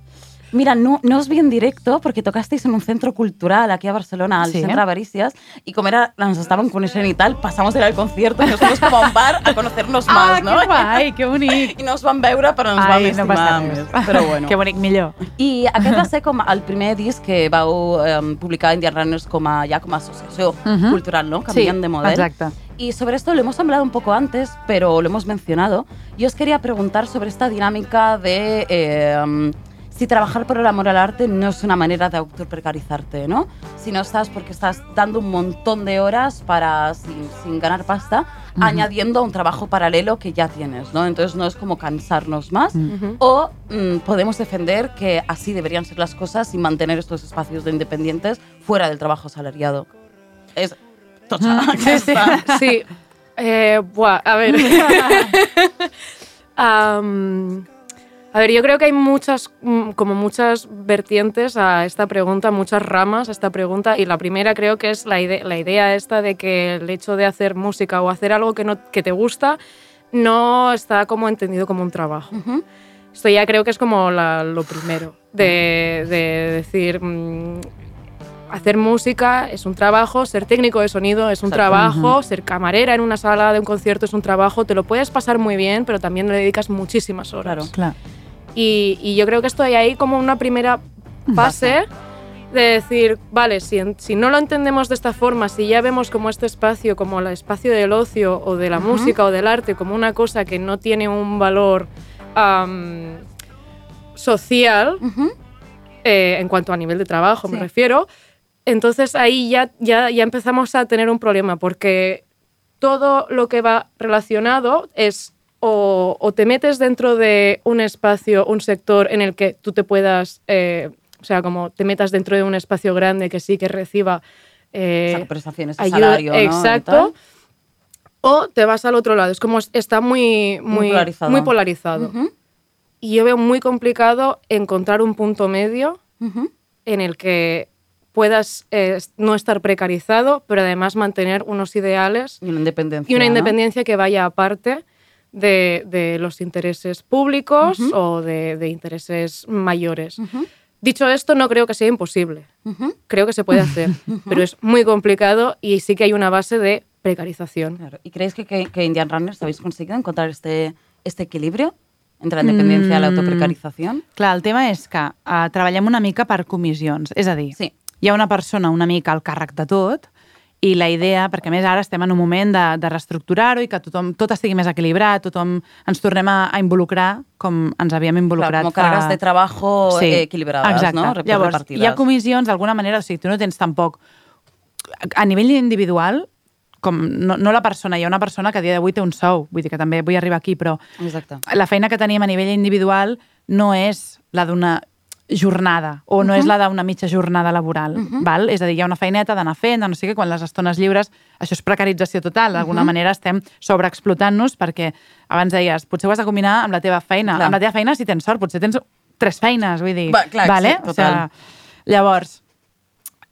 Mira, no, no os vi en directo porque tocasteis en un centro cultural aquí a Barcelona, al Sí. Centre Avarícias, y como era, nos estaban conociendo y tal, pasamos del concierto y nos fuimos como a un bar a conocernos Ah, más, ¿no? que guai, que bonic. I no van veure, però ens Ai, vam no estimar res. més. Però bueno. que bonic, millor. I aquest va ser com el primer disc que vau eh, publicar Indian Runners com a, ja com a associació Mhm. cultural, ¿no? Cambiant de model. exacte. Y sobre esto lo hemos hablado un poco antes, pero lo hemos mencionado. Yo os quería preguntar sobre esta dinámica de eh, si trabajar por el amor al arte no es una manera de autoprecarizarte, ¿no? Si no estás porque estás dando un montón de horas para sin, sin ganar pasta, añadiendo a un trabajo paralelo que ya tienes, ¿no? Entonces no es como cansarnos más. O mm, podemos defender que así deberían ser las cosas y mantener estos espacios de independientes fuera del trabajo asalariado. Es... Tocha. Sí, sí. Sí. Eh, buah, a ver. a ver, yo creo que hay muchas, mm, como muchas vertientes a esta pregunta, muchas ramas a esta pregunta, y la primera creo que es la, ide- la idea esta de que el hecho de hacer música o hacer algo que, no, que te gusta no está como entendido como un trabajo. Esto ya creo que es como la- lo primero, de, de decir, mm, hacer música es un trabajo, ser técnico de sonido es un trabajo, ser camarera en una sala de un concierto es un trabajo, te lo puedes pasar muy bien, pero también le dedicas muchísimas horas. Claro. Clar. Y, y yo creo que esto hay ahí como una primera fase de decir, vale, si, no lo entendemos de esta forma, si ya vemos como este espacio, como el espacio del ocio o de la música o del arte, como una cosa que no tiene un valor social, eh, en cuanto a nivel de trabajo me refiero, entonces ahí ya, ya, ya empezamos a tener un problema porque todo lo que va relacionado es o, o te metes dentro de un espacio, un sector en el que tú te puedas, eh, o sea, como te metas dentro de un espacio grande que sí que reciba eh, Saca prestaciones de ayuda- salario, ¿no? Exacto. O te vas al otro lado. Es como está muy, Muy muy, polarizado. muy polarizado. Ujú, Y yo veo muy complicado encontrar un punto medio ujú. en el que puedas eh, no estar precarizado, pero además mantener unos ideales Y una independencia. y una ¿no? independencia que vaya aparte de, de los intereses públicos o de, de intereses mayores. Dicho esto, no creo que sea imposible. Creo que se puede hacer, pero es muy complicado y sí que hay una base de precarización. Claro. ¿Y creéis que, que, que Indian Runners habéis conseguido encontrar este, este equilibrio entre la independencia y la Mm. autoprecarización? Clar, el tema és que uh, treballem una mica per comissions. És a dir, Sí. hi ha una persona una mica al càrrec de tot i la idea, perquè a més ara estem en un moment de, de reestructurar-ho i que tothom, tot estigui més equilibrat, tothom ens tornem a, a involucrar com ens havíem involucrat Claro, como cargas de trabajo eh, equilibradas, Exacte. ¿no? Rep- Llavors, hi ha comissions, d'alguna manera, o sigui, tu no tens tampoc... A nivell individual, com no, no la persona, hi ha una persona que a dia d'avui té un sou, vull dir que també vull arribar aquí, però Exacte. la feina que tenim a nivell individual no és la d'una jornada o no és la d'una mitja jornada laboral, val? És a dir, hi ha una feineta d'anar fent, de no sé què, quan les estones lliures, això és precarització total, d'alguna manera estem sobreexplotant-nos perquè abans deies, potser ho has de combinar amb la teva feina. Clar. Amb la teva feina, si tens sort, potser tens tres feines, vull dir. Va, clar, vale? sí, total. O sigui, llavors,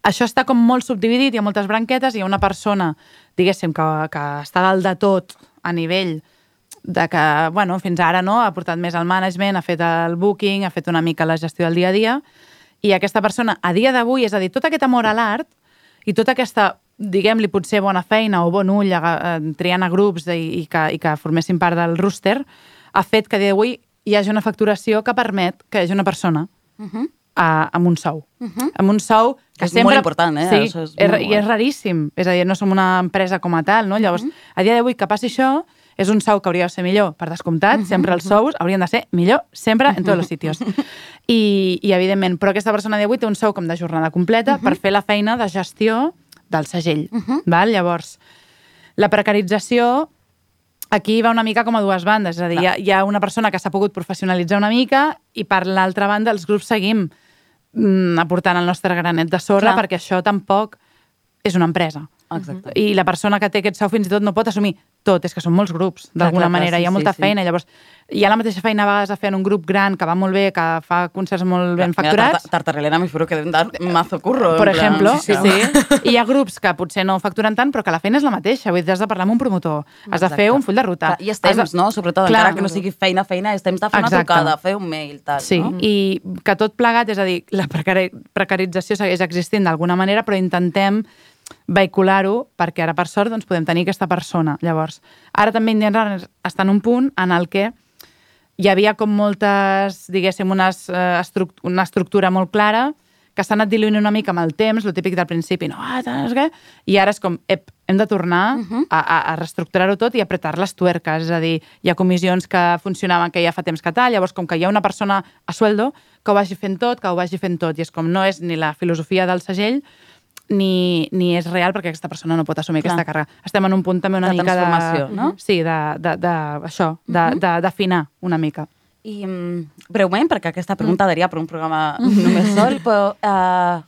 això està com molt subdividit, hi ha moltes branquetes, hi ha una persona, diguéssim, que, que està dalt de tot a nivell de que, bueno, fins ara no, ha portat més el management, ha fet el booking, ha fet una mica la gestió del dia a dia, i aquesta persona, a dia d'avui, és a dir, tot aquest amor a l'art i tota aquesta, diguem-li, potser bona feina o bon ull aga- eh, triant a grups i, i, que, i que formessin part del rooster, ha fet que a dia d'avui hi hagi una facturació que permet que hi hagi una persona a, amb un sou. Amb un sou que És sempre... molt important, eh? Sí, Això és és, i és raríssim. És a dir, no som una empresa com a tal, no? Llavors, a dia d'avui que passi això, és un sou que hauria de ser millor, per descomptat, sempre els sous haurien de ser millor, sempre, en tots els sitios. I, I, evidentment, però aquesta persona d'avui té un sou com de jornada completa per fer la feina de gestió del segell. val? Llavors, la precarització aquí va una mica com a dues bandes, és a dir, hi ha, hi ha una persona que s'ha pogut professionalitzar una mica i per l'altra banda els grups seguim mm, aportant el nostre granet de sorra Clar. perquè això tampoc és una empresa. Exacte. I la persona que té aquest sou fins i tot no pot assumir tot, és que són molts grups, d'alguna manera, sí, hi ha molta sí, sí. feina, llavors hi ha la mateixa feina a vegades a fer en un grup gran que va molt bé, que fa concerts molt ben Mira, facturats, Tarta- Tartarelena me figuro que deben dar mazo curro. per exemple, sí, sí. I hi ha grups que potser no facturen tant, però que la feina és la mateixa. Vull dir, has de parlar amb un promotor, has de fer un full de ruta. I és temps, no? Sobretot, Clar. encara que no sigui feina, feina, és temps de fer una trucada, fer un mail, tal, Sí, no? i que tot plegat, és a dir, la precari precarització segueix existint d'alguna manera, però intentem vehicular-ho perquè ara, per sort, doncs, podem tenir aquesta persona. Llavors, ara també Indian Runners està en un punt en el que hi havia com moltes, diguéssim, unes, eh, una estructura molt clara que s'ha anat diluint una mica amb el temps, el típic del principi, no, ah, sé què, i ara és com, ep, hem de tornar a, a, a reestructurar-ho tot i apretar les tuerques, és a dir, hi ha comissions que funcionaven que ja fa temps que tal, llavors com que hi ha una persona a sueldo que ho vagi fent tot, que ho vagi fent tot, i és com no és ni la filosofia del segell ni, ni és real perquè aquesta persona no pot assumir Clar. aquesta càrrega. Estem en un punt també una De mica de... no? Sí, de, de, de, això, de, de, d'afinar una mica. I mm, breument, perquè aquesta pregunta daria per un programa només sol, però uh,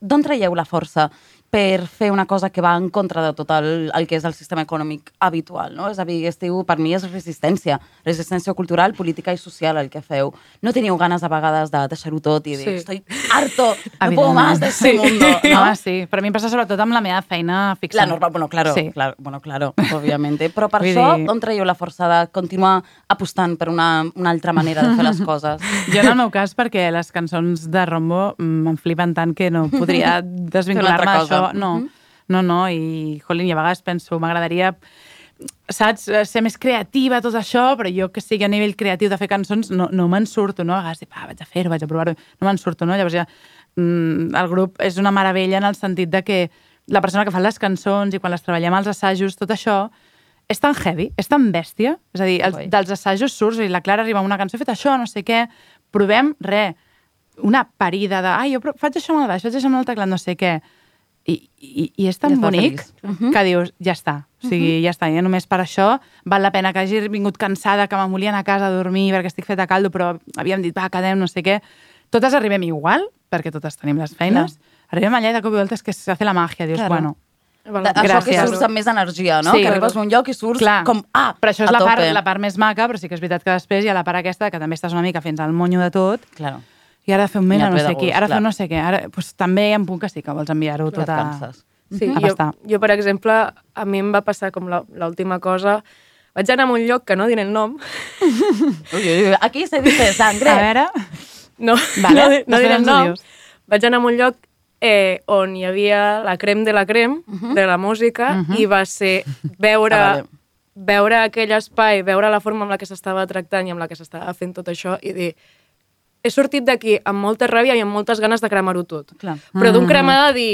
d'on traieu la força per fer una cosa que va en contra de tot el, el que és el sistema econòmic habitual, no? És a dir, estiu, per mi és resistència, resistència cultural, política i social el que feu. No teniu ganes a vegades de deixar-ho tot i dir, Sí. estoy harto, no puedo más de este Sí. mundo, No? Ah, sí. Per mi em passa sobretot amb la meva feina fixa. La norma, bueno, claro, Sí. claro, bueno, claro, obviamente. Però per Vull això, dir- on traieu la força de continuar apostant per una, una altra manera de fer les coses? Jo en el meu cas, perquè les cançons de Rombo mm, em flipen tant que no podria desvincular-me altra cosa. d'això. No, no, no, i, jolín, i a vegades penso, m'agradaria saps, eh, ser més creativa, tot això, però jo que sigui a nivell creatiu de fer cançons no, no me'n surto, no? A vegades dic, ah, vaig a fer-ho, vaig a provar-ho, no me'n surto, no? Llavors ja, mm, el grup és una meravella en el sentit de que la persona que fa les cançons i quan les treballem als assajos, tot això, és tan heavy, és tan bèstia, és a dir, els, dels assajos surts i la Clara arriba amb una cançó, he fet això, no sé què, provem, res, una parida de, ai, jo faig això amb el baix, faig això amb el teclat, no sé què, i, i, i és tan Ja bonic feliç. que dius, ja està, o sigui, ja està, ja només per això val la pena que hagi vingut cansada, que me'n volien a casa a dormir perquè estic feta a caldo, però havíem dit, va, quedem, no sé què. Totes arribem igual, perquè totes tenim les feines, arribem allà i de cop i volta és que s'hace la màgia, dius, Claro. bueno, la Això que Gràcies. surts amb més energia, no? Sí. que arribes a un lloc i surts Clar, com, ah, però això és la part, la part més maca, però sí que és veritat que després hi ha la part aquesta que també estàs una mica fins al monyo de tot, Claro. I ara fer un mail Ni a et no sé qui, ara clar. fer no sé què. Ara, doncs, també hi ha un punt que sí que vols enviar-ho tot a... Sí, a jo, pastar. jo, per exemple, a mi em va passar com la- l'última cosa. Vaig anar a un lloc que no diré el nom. Uy, uy, aquí se dice sangre. A veure... No, Vale, no, no diré el nom. Vaig anar a un lloc eh, on hi havia la crem de la crem de la música i va ser veure, Ah, vale. veure aquell espai, veure la forma amb la que s'estava tractant i amb la que s'estava fent tot això i dir he sortit d'aquí amb molta ràbia i amb moltes ganes de cremar-ho tot. Clar. Però d'un cremar de dir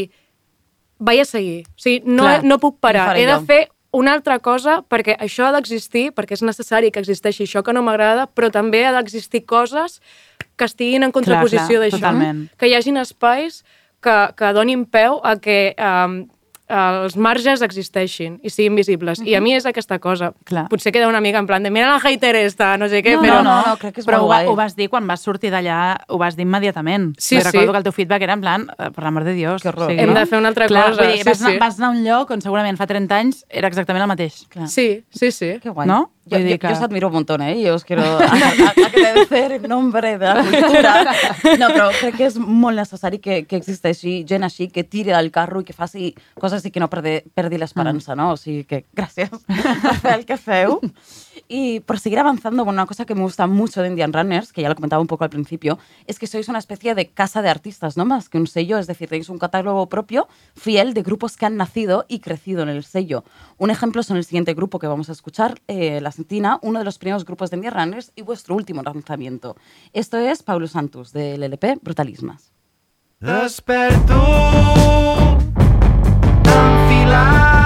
vaig a seguir. O sigui, no, Clar, no puc parar. He de fer una altra cosa perquè això ha d'existir, perquè és necessari que existeixi això que no m'agrada, però també ha d'existir coses que estiguin en contraposició d'això. totalment. Que hi hagin espais que, que donin peu a que um, els marges existeixin i siguin visibles. I a mi és aquesta cosa. Clar. Potser queda una mica en plan de mira la hater esta, no sé què, no, però... no, no, crec que és però molt ho, guai. ho vas dir quan vas sortir d'allà, ho vas dir immediatament. Sí, dir, Recordo sí. que el teu feedback era en plan, eh, per l'amor de Dios. Que horror, Hem de fer una altra Clar, cosa, dir, sí, vas, sí. vas anar a un lloc on segurament fa 30 anys era exactament el mateix. Clar. Sí, sí, sí. Qué guay. ¿No? Yo, yo, yo os admiro un montón, ¿eh? Yo os quiero agradecer en nombre de la cultura. No, però crec que és molt necessari que, que existeixi gent així que tiri del carro i que faci coses i que no perdi, perdi l'esperança, ¿no? O sigui que gràcies per fer el que feu. Y por seguir avanzando, bueno, una cosa que me gusta mucho de Indian Runners, que ya lo comentaba un poco al principio, es que sois una especie de casa de artistas, no más que un sello, es decir, tenéis un catálogo propio fiel de grupos que han nacido y crecido en el sello. Un ejemplo son el siguiente grupo que vamos a escuchar, eh, La Sentina, uno de los primeros grupos de Indian Runners y vuestro último lanzamiento. Esto es Paulo Santos, del LP Brutalismas. Desperto enfilat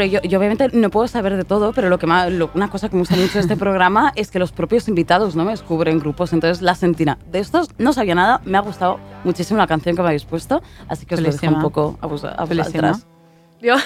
Pero yo, yo obviamente no puedo saber de todo, pero lo que más, lo- una cosa que me gusta mucho de este programa es que los propios invitados no me descubren grupos. Entonces, La Sentina, de estos no sabía nada, me ha gustado muchísimo la canción que me habéis puesto, así que os lo dejo un poco a, vos, a. Jo...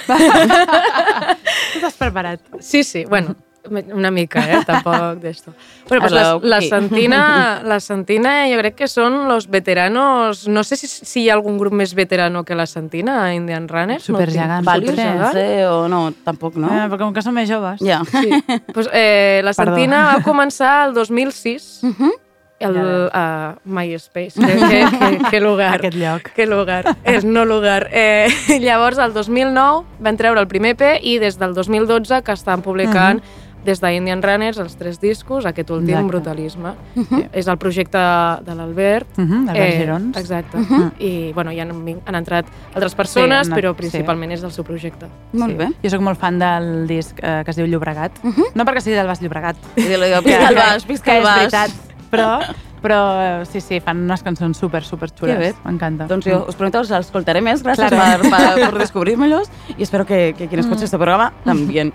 Tu t'has preparat. Sí, sí, bueno, una mica, eh? Tampoc d'esto. Bueno, pues la, la. Santina, la Santina jo crec que són los veteranos... No sé si, si hi ha algun grup més veterano que la Santina, a Indian Runners. Supergegants, No. Supergegant. Eh, o no, tampoc, no? Eh, perquè com que som més joves. Ja. Sí. pues, eh, la Perdó. Santina va començar el 2006 el, a MySpace. Que, que, que, que lugar. Aquest lloc. Que lugar. És no lugar. Eh, llavors, el 2009 van treure el primer EP i des del 2012 que estan publicant des d'Indian Runners els tres discos, aquest últim, Exacte. Brutalisme. És el projecte de l'Albert. Mhm, d'Albert Girons. Exacte. I, bueno, hi han, han entrat altres persones, han anat- però sí. principalment és el seu projecte. Molt bé. Jo sóc molt fan del disc eh, que es diu Llobregat. No perquè sigui del Baix Llobregat. I lo digo, visca el Baix, visca que el és veritat. Però, però eh, sí, sí, fan unes cançons super, super Que xules. bé. M'encanta. Doncs jo us prometo, los escoltaré més, gracias Claro. por, por- por descubrírmelos y espero que, que quien escuche este programa también.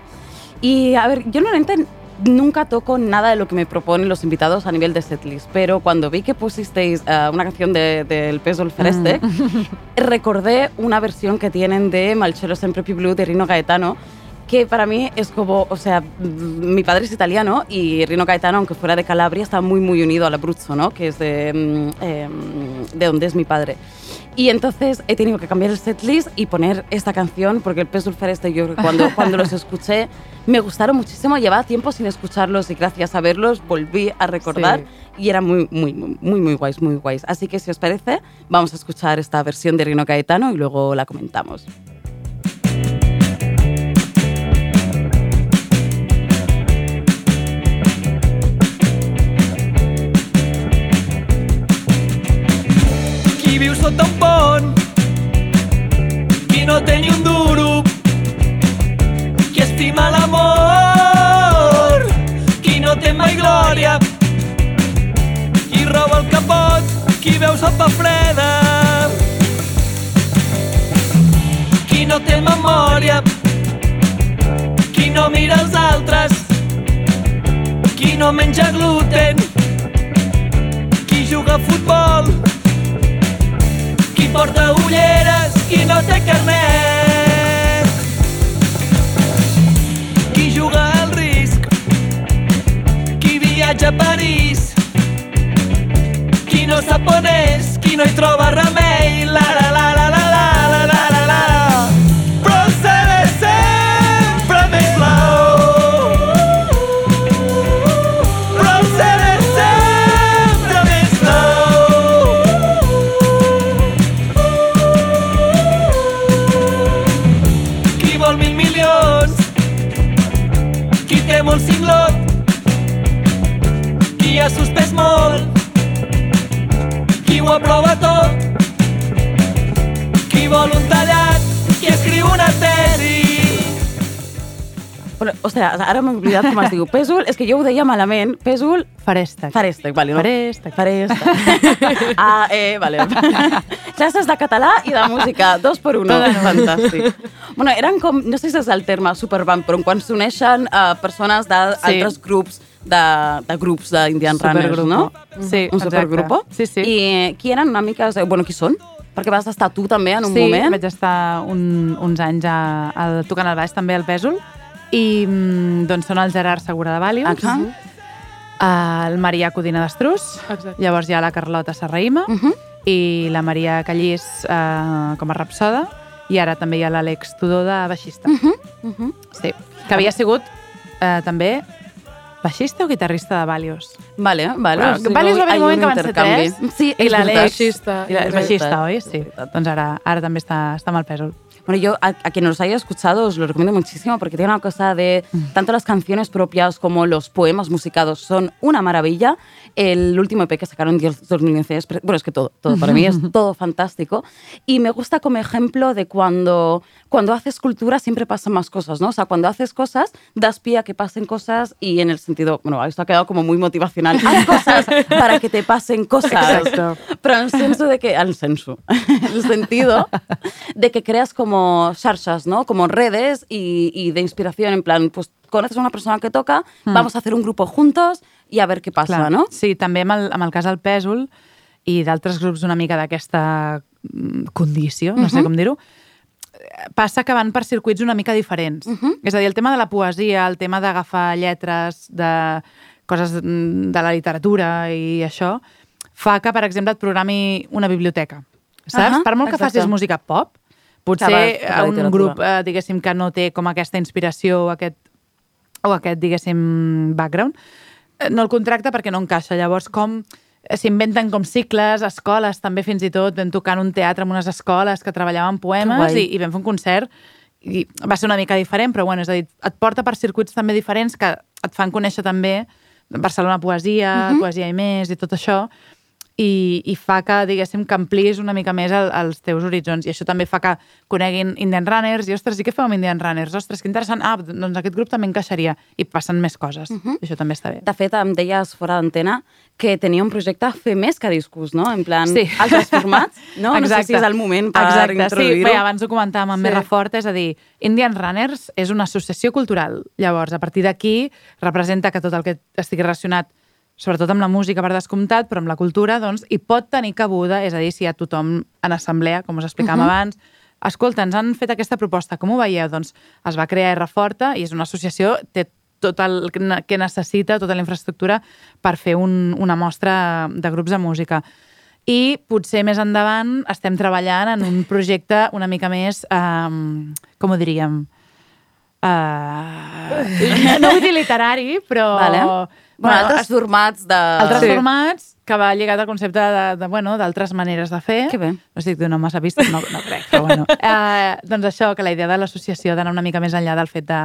Y a ver, yo normalmente nunca toco nada de lo que me proponen los invitados a nivel de setlist, pero cuando vi que pusisteis eh, una canción del de, del Peso del Fereste, recordé una versión que tienen de Malchero Sempre Più Blue de Rino Gaetano, que para mí es como, o sea, mm, mi padre es italiano y Rino Caetano, aunque fuera de Calabria, está muy, muy unido al Abruzzo, ¿no? Que es de, mm, eh, de donde es mi padre. Y entonces he tenido que cambiar el setlist y poner esta canción, porque el Pesul Fereste, yo cuando, cuando los escuché, me gustaron muchísimo. Llevaba tiempo sin escucharlos y gracias a verlos volví a recordar y eran muy, muy, muy, muy, muy guays, muy guays. Así que si os parece, vamos a escuchar esta versión de Rino Caetano y luego la comentamos. Qui viu sota un pont. Qui no té ni un duro Qui estima l'amor Qui no té mai glòria Qui roba el capot Qui veu sopa freda Qui no té memòria Qui no mira els altres Qui no menja gluten Qui juga a futbol porta ulleres, qui no té carnet. Qui juga al risc, qui viatja a París, qui no sap on és, qui no hi troba remei. La la la la la la la la la Suspès molt? Qui ho aprova tot? Qui vol un tallat? Qui escriu una tesi? Bueno, ostres, ara m'he oblidat com es diu. Pèsol, és que jo ho deia malament. Pèsol Farèstec. Farèstec, vale, no? Farèstec. ah, eh, vale. Classes de català i de música, dos per uno. Fantàstic. Bueno, eren com, no sé si és el terme superband, però quan s'uneixen uh, persones d'altres Sí. grups, de, de grups d'Indian Runners, no? Sí, Un exacte. supergrupo? Sí, sí. I qui eren una mica... Bueno, qui són? Perquè vas estar tu també en un sí, moment. vaig estar un, uns anys a, a, tocant el baix també al Pèsol i mm, doncs són el Gerard Segura de Vàlius, Exacte. El Marià Codina d'Estrus, Exacte. llavors hi ha la Carlota Serraïma Mhm. i la Maria Callís eh, com a rapsoda i ara també hi ha l'Àlex Tudor de baixista. Mhm. Sí, que havia sigut eh, també baixista o guitarrista de Valios. Vale, vale. Però, o sigui, Valios va haver un moment que van ser tres Sí, i l'Àlex... Baixista. I la, És baixista, oi? Sí. Doncs ara, ara també està, està el Pèsol. Bueno, yo a, a quien nos haya escuchado os lo recomiendo muchísimo porque tiene una cosa de Mm. tanto las canciones propias como los poemas musicados son una maravilla. El último EP que sacaron en 2011 es, pre- bueno, es que todo, todo para mí es todo fantástico y me gusta como ejemplo de cuando cuando haces cultura siempre pasan más cosas, ¿no? O sea, cuando haces cosas das pie a que pasen cosas y en el sentido, bueno, esto ha quedado como muy motivacional. Haz cosas para que te pasen cosas. Exacto. Pero en el senso de que, al senso, en el sentido de que creas como xarxas, ¿no? Como redes y, y de inspiración, en plan, pues conoces a una persona que toca, vamos a hacer un grupo juntos y a ver qué pasa, Clar. ¿no? Sí, també amb el, amb el cas del Pèsol i d'altres grups una mica d'aquesta mm, condició, no sé com dir-ho, passa que van per circuits una mica diferents. És a dir, el tema de la poesia, el tema d'agafar lletres de coses de la literatura i això, fa que, per exemple, et programi una biblioteca. Saps? Ahà, per molt que exacte. facis música pop, potser la un grup, eh, diguéssim, que no té com aquesta inspiració o aquest, o aquest diguéssim, background, eh, no el contracta perquè no encaixa. Llavors, com s'inventen com cicles, escoles, també fins i tot, vam tocar en un teatre amb unes escoles que treballaven poemes i, i vam fer un concert i va ser una mica diferent, però bueno, és a dir, et porta per circuits també diferents que et fan conèixer també Barcelona Poesia, Poesia i més i tot això, i, i fa que, diguéssim, que amplis una mica més el, els teus horitzons. I això també fa que coneguin Indian Runners i, ostres, i què feu amb Indian Runners? Ostres, que interessant. Ah, doncs aquest grup també encaixaria. I passen més coses. I això també està bé. De fet, em deies fora d'antena que tenia un projecte fer més que discos, no? En plan, Sí. altres formats, no? No sé si és el moment per Exacte, sí. introduir-ho. Bé, abans ho comentàvem amb Sí. més Fort, és a dir, Indian Runners és una associació cultural. Llavors, a partir d'aquí, representa que tot el que estigui relacionat sobretot amb la música per descomptat, però amb la cultura, doncs, hi pot tenir cabuda, és a dir, si hi ha tothom en assemblea, com us explicàvem Mhm. abans, escolta, ens han fet aquesta proposta, com ho veieu? Doncs es va crear R Forta i és una associació, té tot el que necessita, tota la infraestructura per fer un, una mostra de grups de música. I potser més endavant estem treballant en un projecte una mica més, um, com ho diríem, uh, no vull dir literari, però... Vale. Bueno, altres es- formats de... altres Sí. formats que va lligat al concepte de, de, bueno, d'altres maneres de fer. Que bé. No estic donant massa pista, no, no crec, però bueno. Eh, doncs això, que la idea de l'associació d'anar una mica més enllà del fet de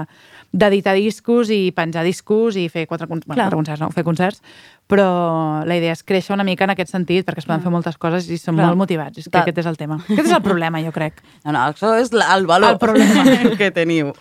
d'editar discos i penjar discos i fer quatre, bueno, quatre concerts, no, fer concerts, però la idea és créixer una mica en aquest sentit perquè es poden fer moltes coses i som Clar. molt motivats. És que aquest és el tema. Aquest és el problema, jo crec. No, no, eso es la- el valor El problema. que teniu.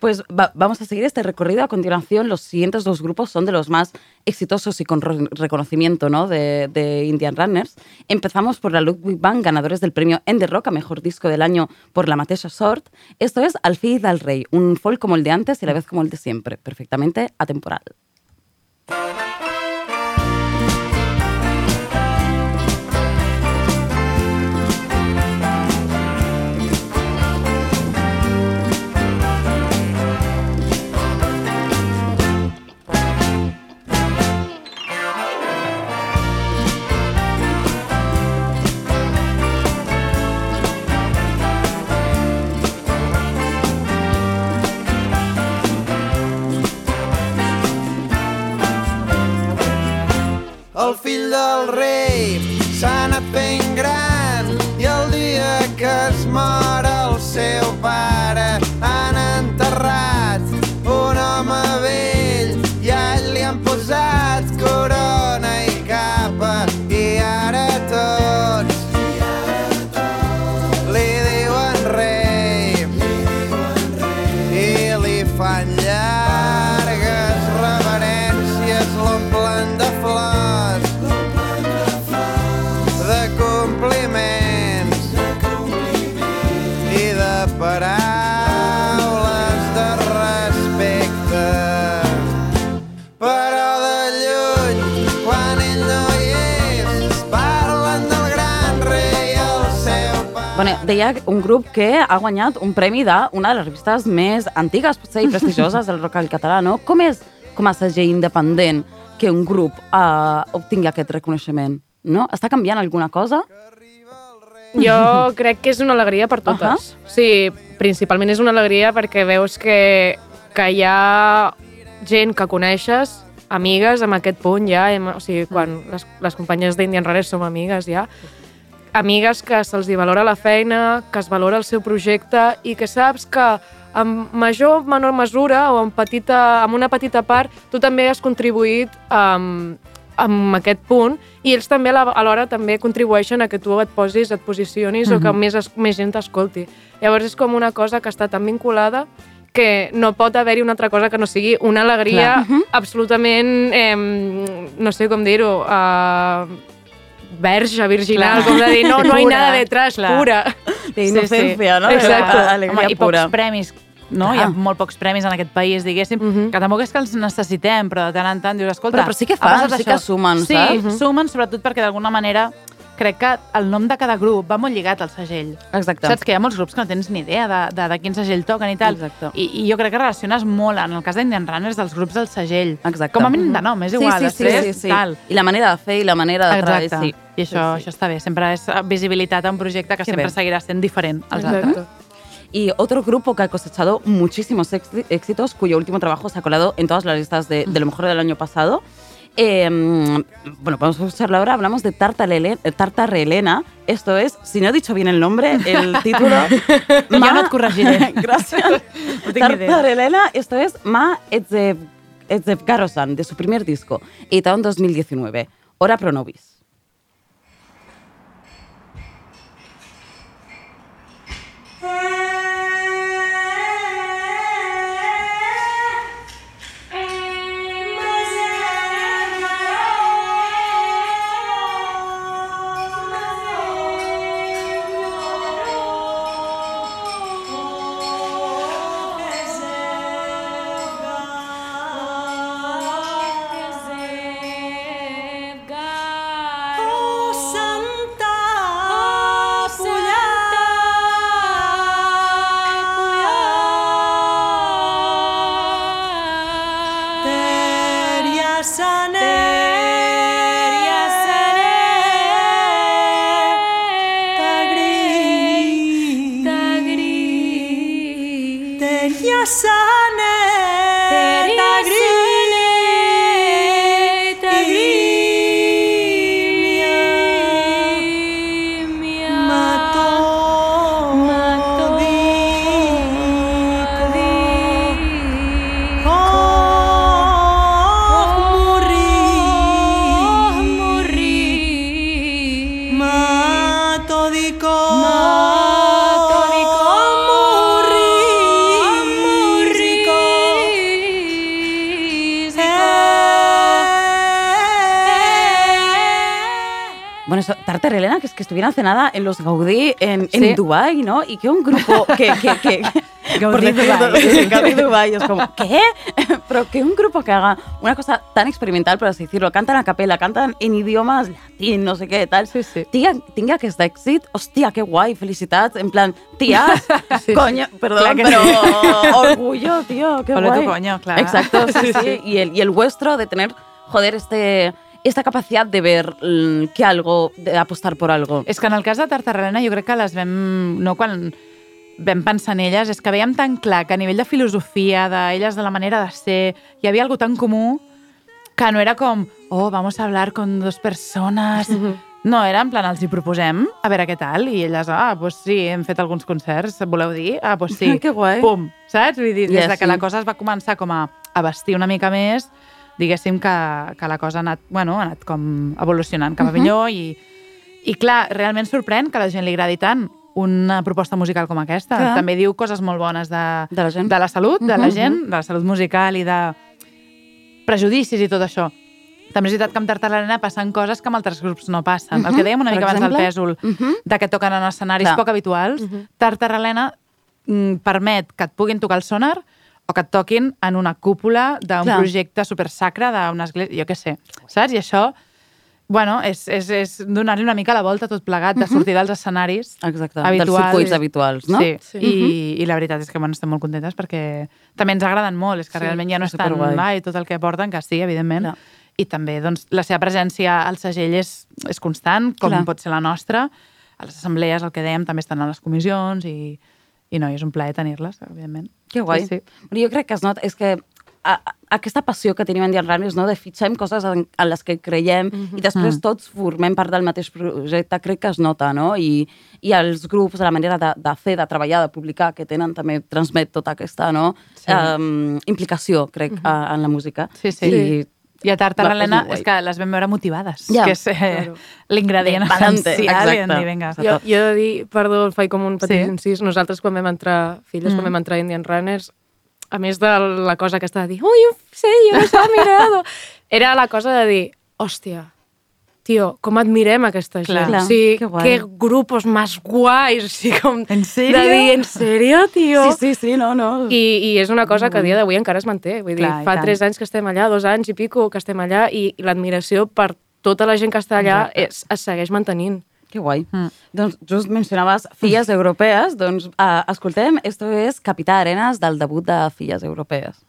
Pues va- vamos a seguir este recorrido. A continuación, los siguientes dos grupos son de los más exitosos y con re- reconocimiento ¿no? de, de Indian Runners. Empezamos por la Ludwig Band, ganadores del premio Ender Rock a Mejor Disco del Año por la Mateixa Sort. Esto es Al fi del Rey, un folk como el de antes y a la vez como el de siempre, perfectamente atemporal. El fill del rei s'ha anat fent gran i el dia que es mor el seu pare deia un grup que ha guanyat un premi d'una de les revistes més antigues potser, i prestigioses del rock al català, no? Com és, com a segell independent, que un grup uh, obtingui aquest reconeixement? No? Està canviant alguna cosa? Jo crec que és una alegria per totes. Uh -huh. Sí, principalment és una alegria perquè veus que, que hi ha gent que coneixes, amigues amb aquest punt ja, hem, o sigui, quan les, les companyes d'Indian Rares som amigues ja, amigues que se'ls valora la feina, que es valora el seu projecte i que saps que en major o menor mesura o en, petita, en una petita part tu també has contribuït um, amb aquest punt i ells també alhora també contribueixen a que tu et posis, et posicionis o que més, es, més gent t'escolti. Llavors és com una cosa que està tan vinculada que no pot haver-hi una altra cosa que no sigui una alegria absolutament, eh, no sé com dir-ho, uh, verge, virginal, Clar. com de dir, no, no hay Pura, nada detrás, clar. pura. De inocencia, no? Exacto. De alegria Home, I pura. pocs premis, no? Hi ha molt pocs premis en aquest país, diguéssim, Mhm. que tampoc és que els necessitem, però de tant en tant dius, escolta... Però- però sí que ha fan, sí això. que sumen, sí, saps? Sí, sumen sobretot perquè d'alguna manera crec que el nom de cada grup va molt lligat al segell. Exacte. Saps que hi ha molts grups que no tens ni idea de, de, de quin segell toquen i tal. Exacte. I, I jo crec que relaciones molt, en el cas d'Indian Runners, dels grups del segell. Exacte. Com a mínim de nom, és igual. sí, sí, sí, després, sí, sí. Tal. I la manera de fer i la manera de treballar, Exacte. sí. I això, Sí, sí. això està bé. Sempre és visibilitat a un projecte que Que sempre bé. seguirà sent diferent als altres. Exacto. Y otro grupo que ha cosechado muchísimos éxi- éxitos, cuyo último trabajo se ha colado en todas las listas de, de lo mejor del año pasado. Eh, bueno, vamos a escucharlo ahora. Hablamos de Tartarele- eh, Tartarelena. Esto es, si no he dicho bien el nombre, el título. Jo no. Gracias. Tartarelena, esto es Ma Etzev, Etzevgarosan, de su primer disco, editado en 2019. Ora pro nobis. Zevgar Bueno, eso, Tartar Elena, que es que estuvieran cenada en los Gaudí en, en Sí. Dubái, ¿no? Y que un grupo que... que, que Gaudí sí, Gaudí Dubái, es como, ¿qué? Pero que un grupo que haga una cosa tan experimental, por así decirlo, cantan a capella, cantan en idiomas latín, no sé qué, tal. Sí, sí. Tinga, tinga que és d'èxit, hòstia, que guai, felicitats, en plan, tia, Sí, coño, perdón, Clar que pero sí. orgullo, tío, qué tu guay. coño, claro. Exacto, sí, Sí. Y, el, y el vuestro de tener, joder, este, esta capacidad de ver mm, que algo, de apostar por algo. És que en el cas de Tartarelena jo crec que les vam... No quan vam pensar en elles, és que veiem tan clar que a nivell de filosofia, d'elles, de la manera de ser, hi havia algo tan comú que no era com, oh, vamos a hablar con dos persones... No, era en plan, els hi proposem, a veure què tal, i elles, ah, doncs sí, hem fet alguns concerts, voleu dir? Ah, doncs sí. Que guai. Pum, saps? Vull dir, des Ja, de que sí. la cosa es va començar com a, a vestir una mica més, diguéssim que, que la cosa ha anat, bueno, ha anat com evolucionant cap a millor i, i clar, realment sorprèn que a la gent li agradi tant una proposta musical com aquesta. Clar. També diu coses molt bones de, De la gent. de la salut, de la Mhm. gent, de la salut musical i de prejudicis i tot això. També és veritat que amb Tartarelena passen coses que amb altres grups no passen. El que dèiem una Per mica abans del exemple? pèsol, Mhm. de que toquen en escenaris Clar. poc habituals, Tartarelena mm, permet que et puguin tocar el sonar o que et toquin en una cúpula d'un projecte supersacre d'una església, jo què sé, saps? I això, bueno, és, és, és donar-li una mica la volta a tot plegat, de sortir dels escenaris Exacte, habituals. dels circuits habituals, no? Sí, Sí. I, i la veritat és que bueno, estem molt contentes perquè també ens agraden molt, és que Sí, realment ja no és tan superguai. ai, tot el que porten, que sí, evidentment, Clar. i també doncs, la seva presència al segell és, és constant, com Clar. pot ser la nostra. A les assemblees, el que dèiem, també estan a les comissions i, i no, és un plaer tenir-les, evidentment. Que guai. Sí, sí. Jo crec que es nota, és que a, a, aquesta passió que tenim en Dian Runners, no? de fitxem coses en, en les que creiem i després Mm. tots formem part del mateix projecte, crec que es nota, no? I, i els grups, la manera de, de fer, de treballar, de publicar, que tenen també, transmet tota aquesta no? Sí. um, implicació, crec, a, en la música. Sí, sí. I, I a Tartar Helena és que les vam veure motivades, Ja, que és eh, claro. l'ingredient essencial. exacte. Exacte. Jo, jo he de dir, perdó, faig com un petit Sí. sí. incís, nosaltres quan vam entrar, filles, mm. quan vam entrar a Indian Runners, a més de la cosa que estava de dir, uy, un sello, nos ha mirado, era la cosa de dir, hòstia, tio, com admirem aquesta gent. Clar. O sigui, que guai. que grupos más guais, o sigui, com... ¿En serio? De dir, en serio, tio? sí, sí, sí, no, no. I, I és una cosa que a dia d'avui encara es manté. Vull dir, Clar, i fa tres anys que estem allà, dos anys i pico que estem allà, i, i l'admiració per tota la gent que està allà es, es segueix mantenint. Que guai. Mm. Doncs just mencionaves Filles Europees, doncs uh, escoltem, esto és Capità Arenas del debut de Filles Europees.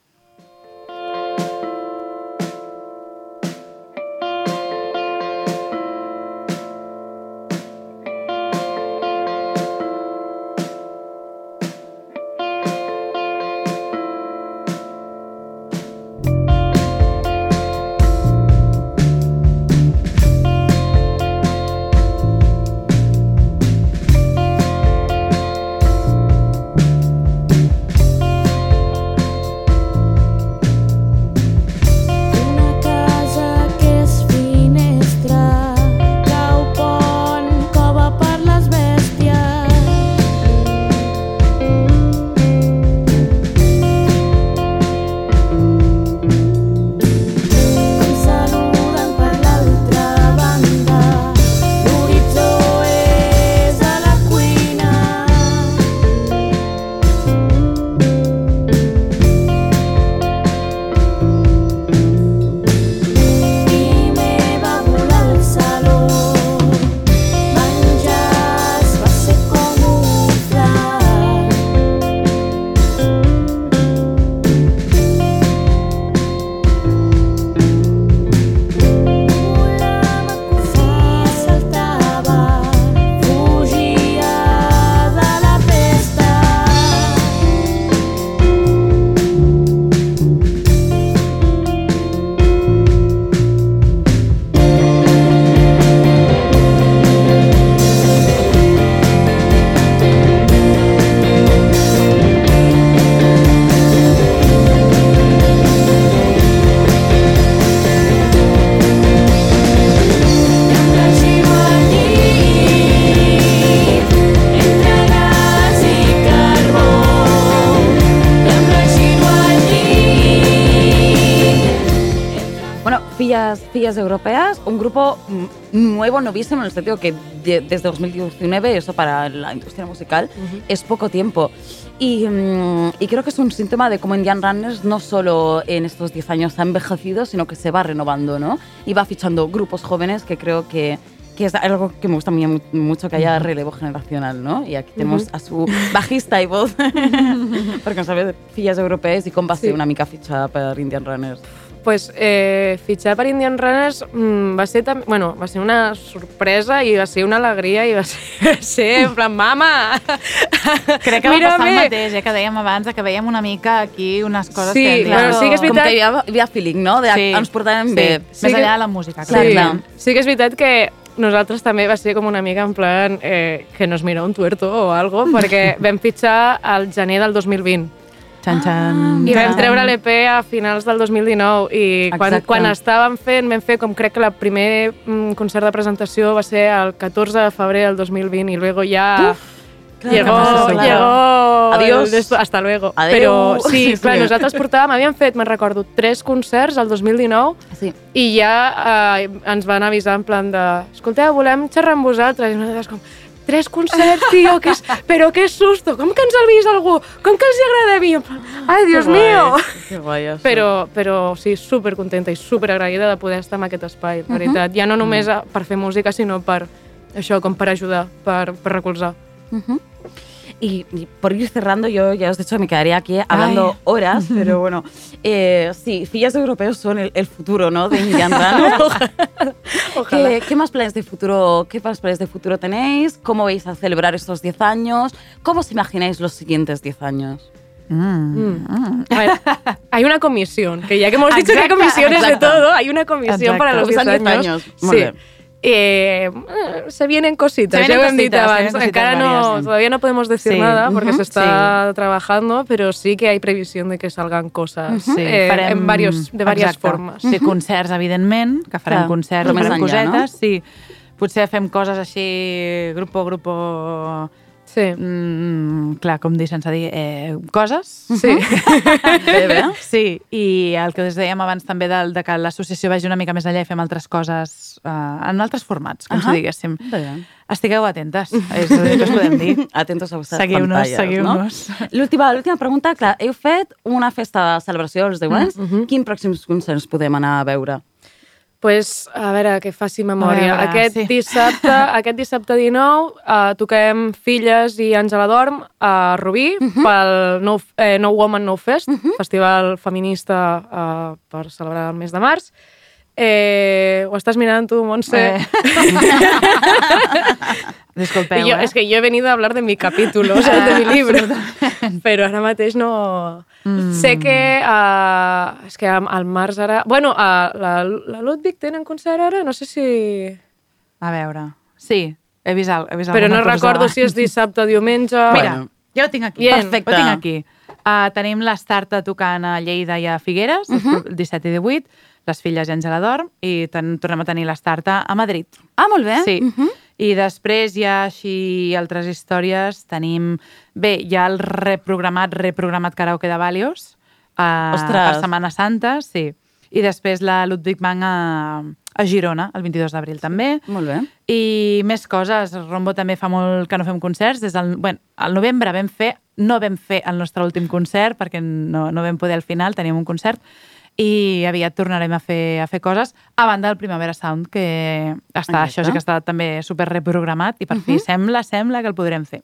Nuevo, novísimo, en el sentido que de- desde 2019, eso para la industria musical, es poco tiempo. Y, mm, y creo que es un síntoma de cómo Indian Runners no solo en estos 10 años ha envejecido, sino que se va renovando, ¿no? Y va fichando grupos jóvenes que creo que, que es algo que me gusta a mí mu- mucho, que haya relevo generacional, ¿no? Y aquí tenemos a su bajista y voz, perquè no sabe filles europees i com va Sí. una mica fitxada per Indian Runners. Pues, eh, fitxar per Indian Runners mm, va, ser tam... bueno, va ser una sorpresa i va ser una alegria i va ser, en plan, mama! Crec que va passar el mateix, eh, que dèiem abans, que veiem una mica aquí unes coses Sí, que... bueno, sí que és Com veritat- que hi ha, hi ha feeling, no? De, Sí. Ens portàvem Sí. bé. Més que- enllà de la música, Sí, clar. clar. sí que és veritat que nosaltres també va ser com una mica en plan eh, que nos mira un tuerto o algo, perquè vam fitxar al gener del 2020. Xan, xan. I vam treure l'EP a finals del 2019 i quan, Exacte. quan estàvem fent, vam fer com crec que el primer mm, concert de presentació va ser el 14 de febrer del 2020 i luego ya llegó, claro, claro. llegó Adiós. el de- hasta luego. Adeu. Però sí, Sí. clar, nosaltres portàvem, havíem fet, me'n recordo, tres concerts al 2019 Sí. i ja eh, ens van avisar en plan de escolteu, volem xerrar amb vosaltres i nosaltres com tres concerts, tio, que és, però que susto, com que ens ha vist algú? Com que els hi agrada a mi? Ai, Dios Que guai, mío! Que guai, això. Però, però sí, super contenta i super agraïda de poder estar en aquest espai, la veritat. Ja no només a- per fer música, sinó per això, com per ajudar, per, per recolzar. Y, y por ir cerrando, yo ya os he dicho, me quedaría aquí hablando Ay. horas, pero bueno, eh, sí, fillas europeos son el, el futuro, ¿no? De Indian. Ojalá. ¿Qué, qué más planes de futuro, qué más planes de futuro tenéis? ¿Cómo vais a celebrar estos 10 años? ¿Cómo os imagináis los siguientes 10 años? Mm. A ver, hay una comisión, que ya que hemos dicho que hay comisiones exacte. de todo, hay una comisión para los 10 Pasan años. 10 años. Sí. Eh, eh, se vienen cositas, Se ya vienen ho hem dit cositas, se abans. vienen cositas Encara no, sí. todavía no podemos decir Sí. nada porque Ujú. se está trabajando, pero sí que hay previsión de que salgan cosas Sí, eh, farem- en varios, de varias exacte. formas. Sí, concerts, evidentment, que farem Clar, concerts, farem enllà, cosetes, sí. Potser fem coses així, grupo, grupo... Sí. Mm, clar, com dir sense dir, eh, coses. Sí. Bé, bé. Sí, i el que us dèiem abans també de, de que l'associació vagi una mica més enllà i fem altres coses uh, en altres formats, com Ahà. si diguéssim. Bé. Estigueu atentes, és el que us podem dir. Atentos a vuestras Seguiu-nos, pantalles, seguiu-nos. no? L'última l'última pregunta, clar, heu fet una festa de celebració dels 10 anys. Mm -hmm. Quins pròxims concerts podem anar a veure? Pues, a veure, que faci memòria. A veure, aquest, sí. dissabte, aquest dissabte 19 uh, toquem Filles i Àngela Dorm a Rubí pel no, eh, no Woman No Fest, festival feminista uh, per celebrar el mes de març. Eh, ho estàs mirant tu, Montse? Eh. Disculpeu, yo, eh? Es que yo he venido a hablar de mi capítulo, o sea, de mi libro. Pero ara mateix no... Sé que... Uh, és que al març ara... Bueno, a la, la Ludwig tenen concert ara? No sé si... A veure, sí, he vist, al- he vist Però no recordo si és dissabte o diumenge. Mira, Bueno. jo ho tinc aquí. Bien. Perfecte. Ho tinc aquí. Uh, tenim l'Estarta tocant a Lleida i a Figueres, el 17 i 18, les filles Àngela Dorm, i ten, tornem a tenir l'Estarta a Madrid. Ah, molt bé. Sí. I després hi ha així altres històries. Tenim... Bé, hi ha el reprogramat, reprogramat karaoke de Valios uh, Ostres. per Setmana Santa, sí. I després la Ludwig Bank a, a Girona, el 22 d'abril també. Molt bé. I més coses. Rombo també fa molt que no fem concerts. Des del, bueno, al novembre vam fer, no vam fer el nostre últim concert perquè no, no vam poder al final, teníem un concert, i aviat tornarem a fer, a fer coses, a banda del Primavera Sound, que està, Exacte. això sí que està també super reprogramat, i per fi sembla, sembla que el podrem fer.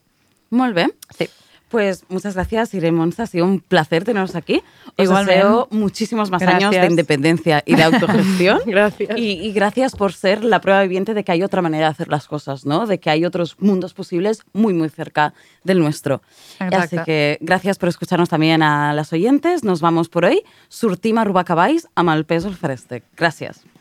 Molt bé. Sí. Pues muchas gracias, Irene Monza. Ha sido un placer teneros aquí. Os Igualmente. deseo muchísimos más años de independencia y de autogestión. Gracias. Y, y gracias por ser la prueba viviente de que hay otra manera de hacer las cosas, ¿no? De que hay otros mundos posibles muy, muy cerca del nuestro. Exacte. Así que gracias por escucharnos también a las oyentes. Nos vamos por hoy. Surtim a Rubacabais amb el peso el Fereste. Gracias.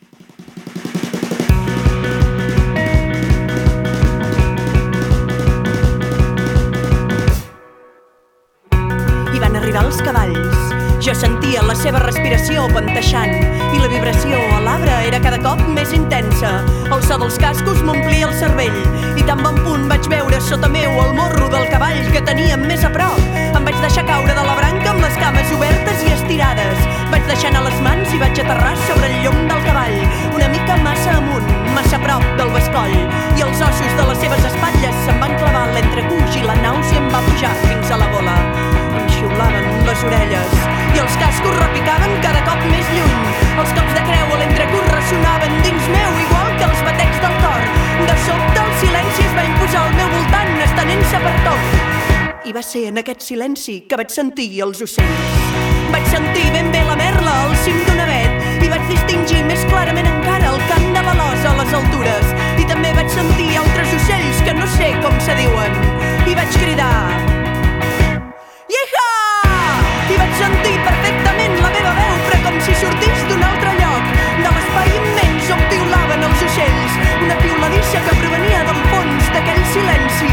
els cavalls. Jo sentia la seva respiració panteixant i la vibració a l'arbre era cada cop més intensa. El so dels cascos m'omplia el cervell i tan bon punt vaig veure sota meu el morro del cavall que teníem més a prop. Em vaig deixar caure de la branca amb les cames obertes i estirades. Vaig deixar anar les mans i vaig aterrar sobre el llom del cavall, una mica massa amunt, massa a prop del bescoll. I els ossos de les seves espatlles se'm van clavar l'entrecuix i la nàusea em va pujar fins a la bola. Em xiulaven ficaven cada cop més lluny. Els cops de creu a l'entrecurs ressonaven dins meu, igual que els batecs del cor. De sobte el silenci es va imposar al meu voltant, estenent-se per tot. I va ser en aquest silenci que vaig sentir els ocells. Vaig sentir ben bé la merla al cim d'un avet i vaig distingir més clarament encara el cant de l'alòs a les altures. I també vaig sentir altres ocells que no sé com se diuen. I vaig cridar... que provenia del fons d'aquell silenci,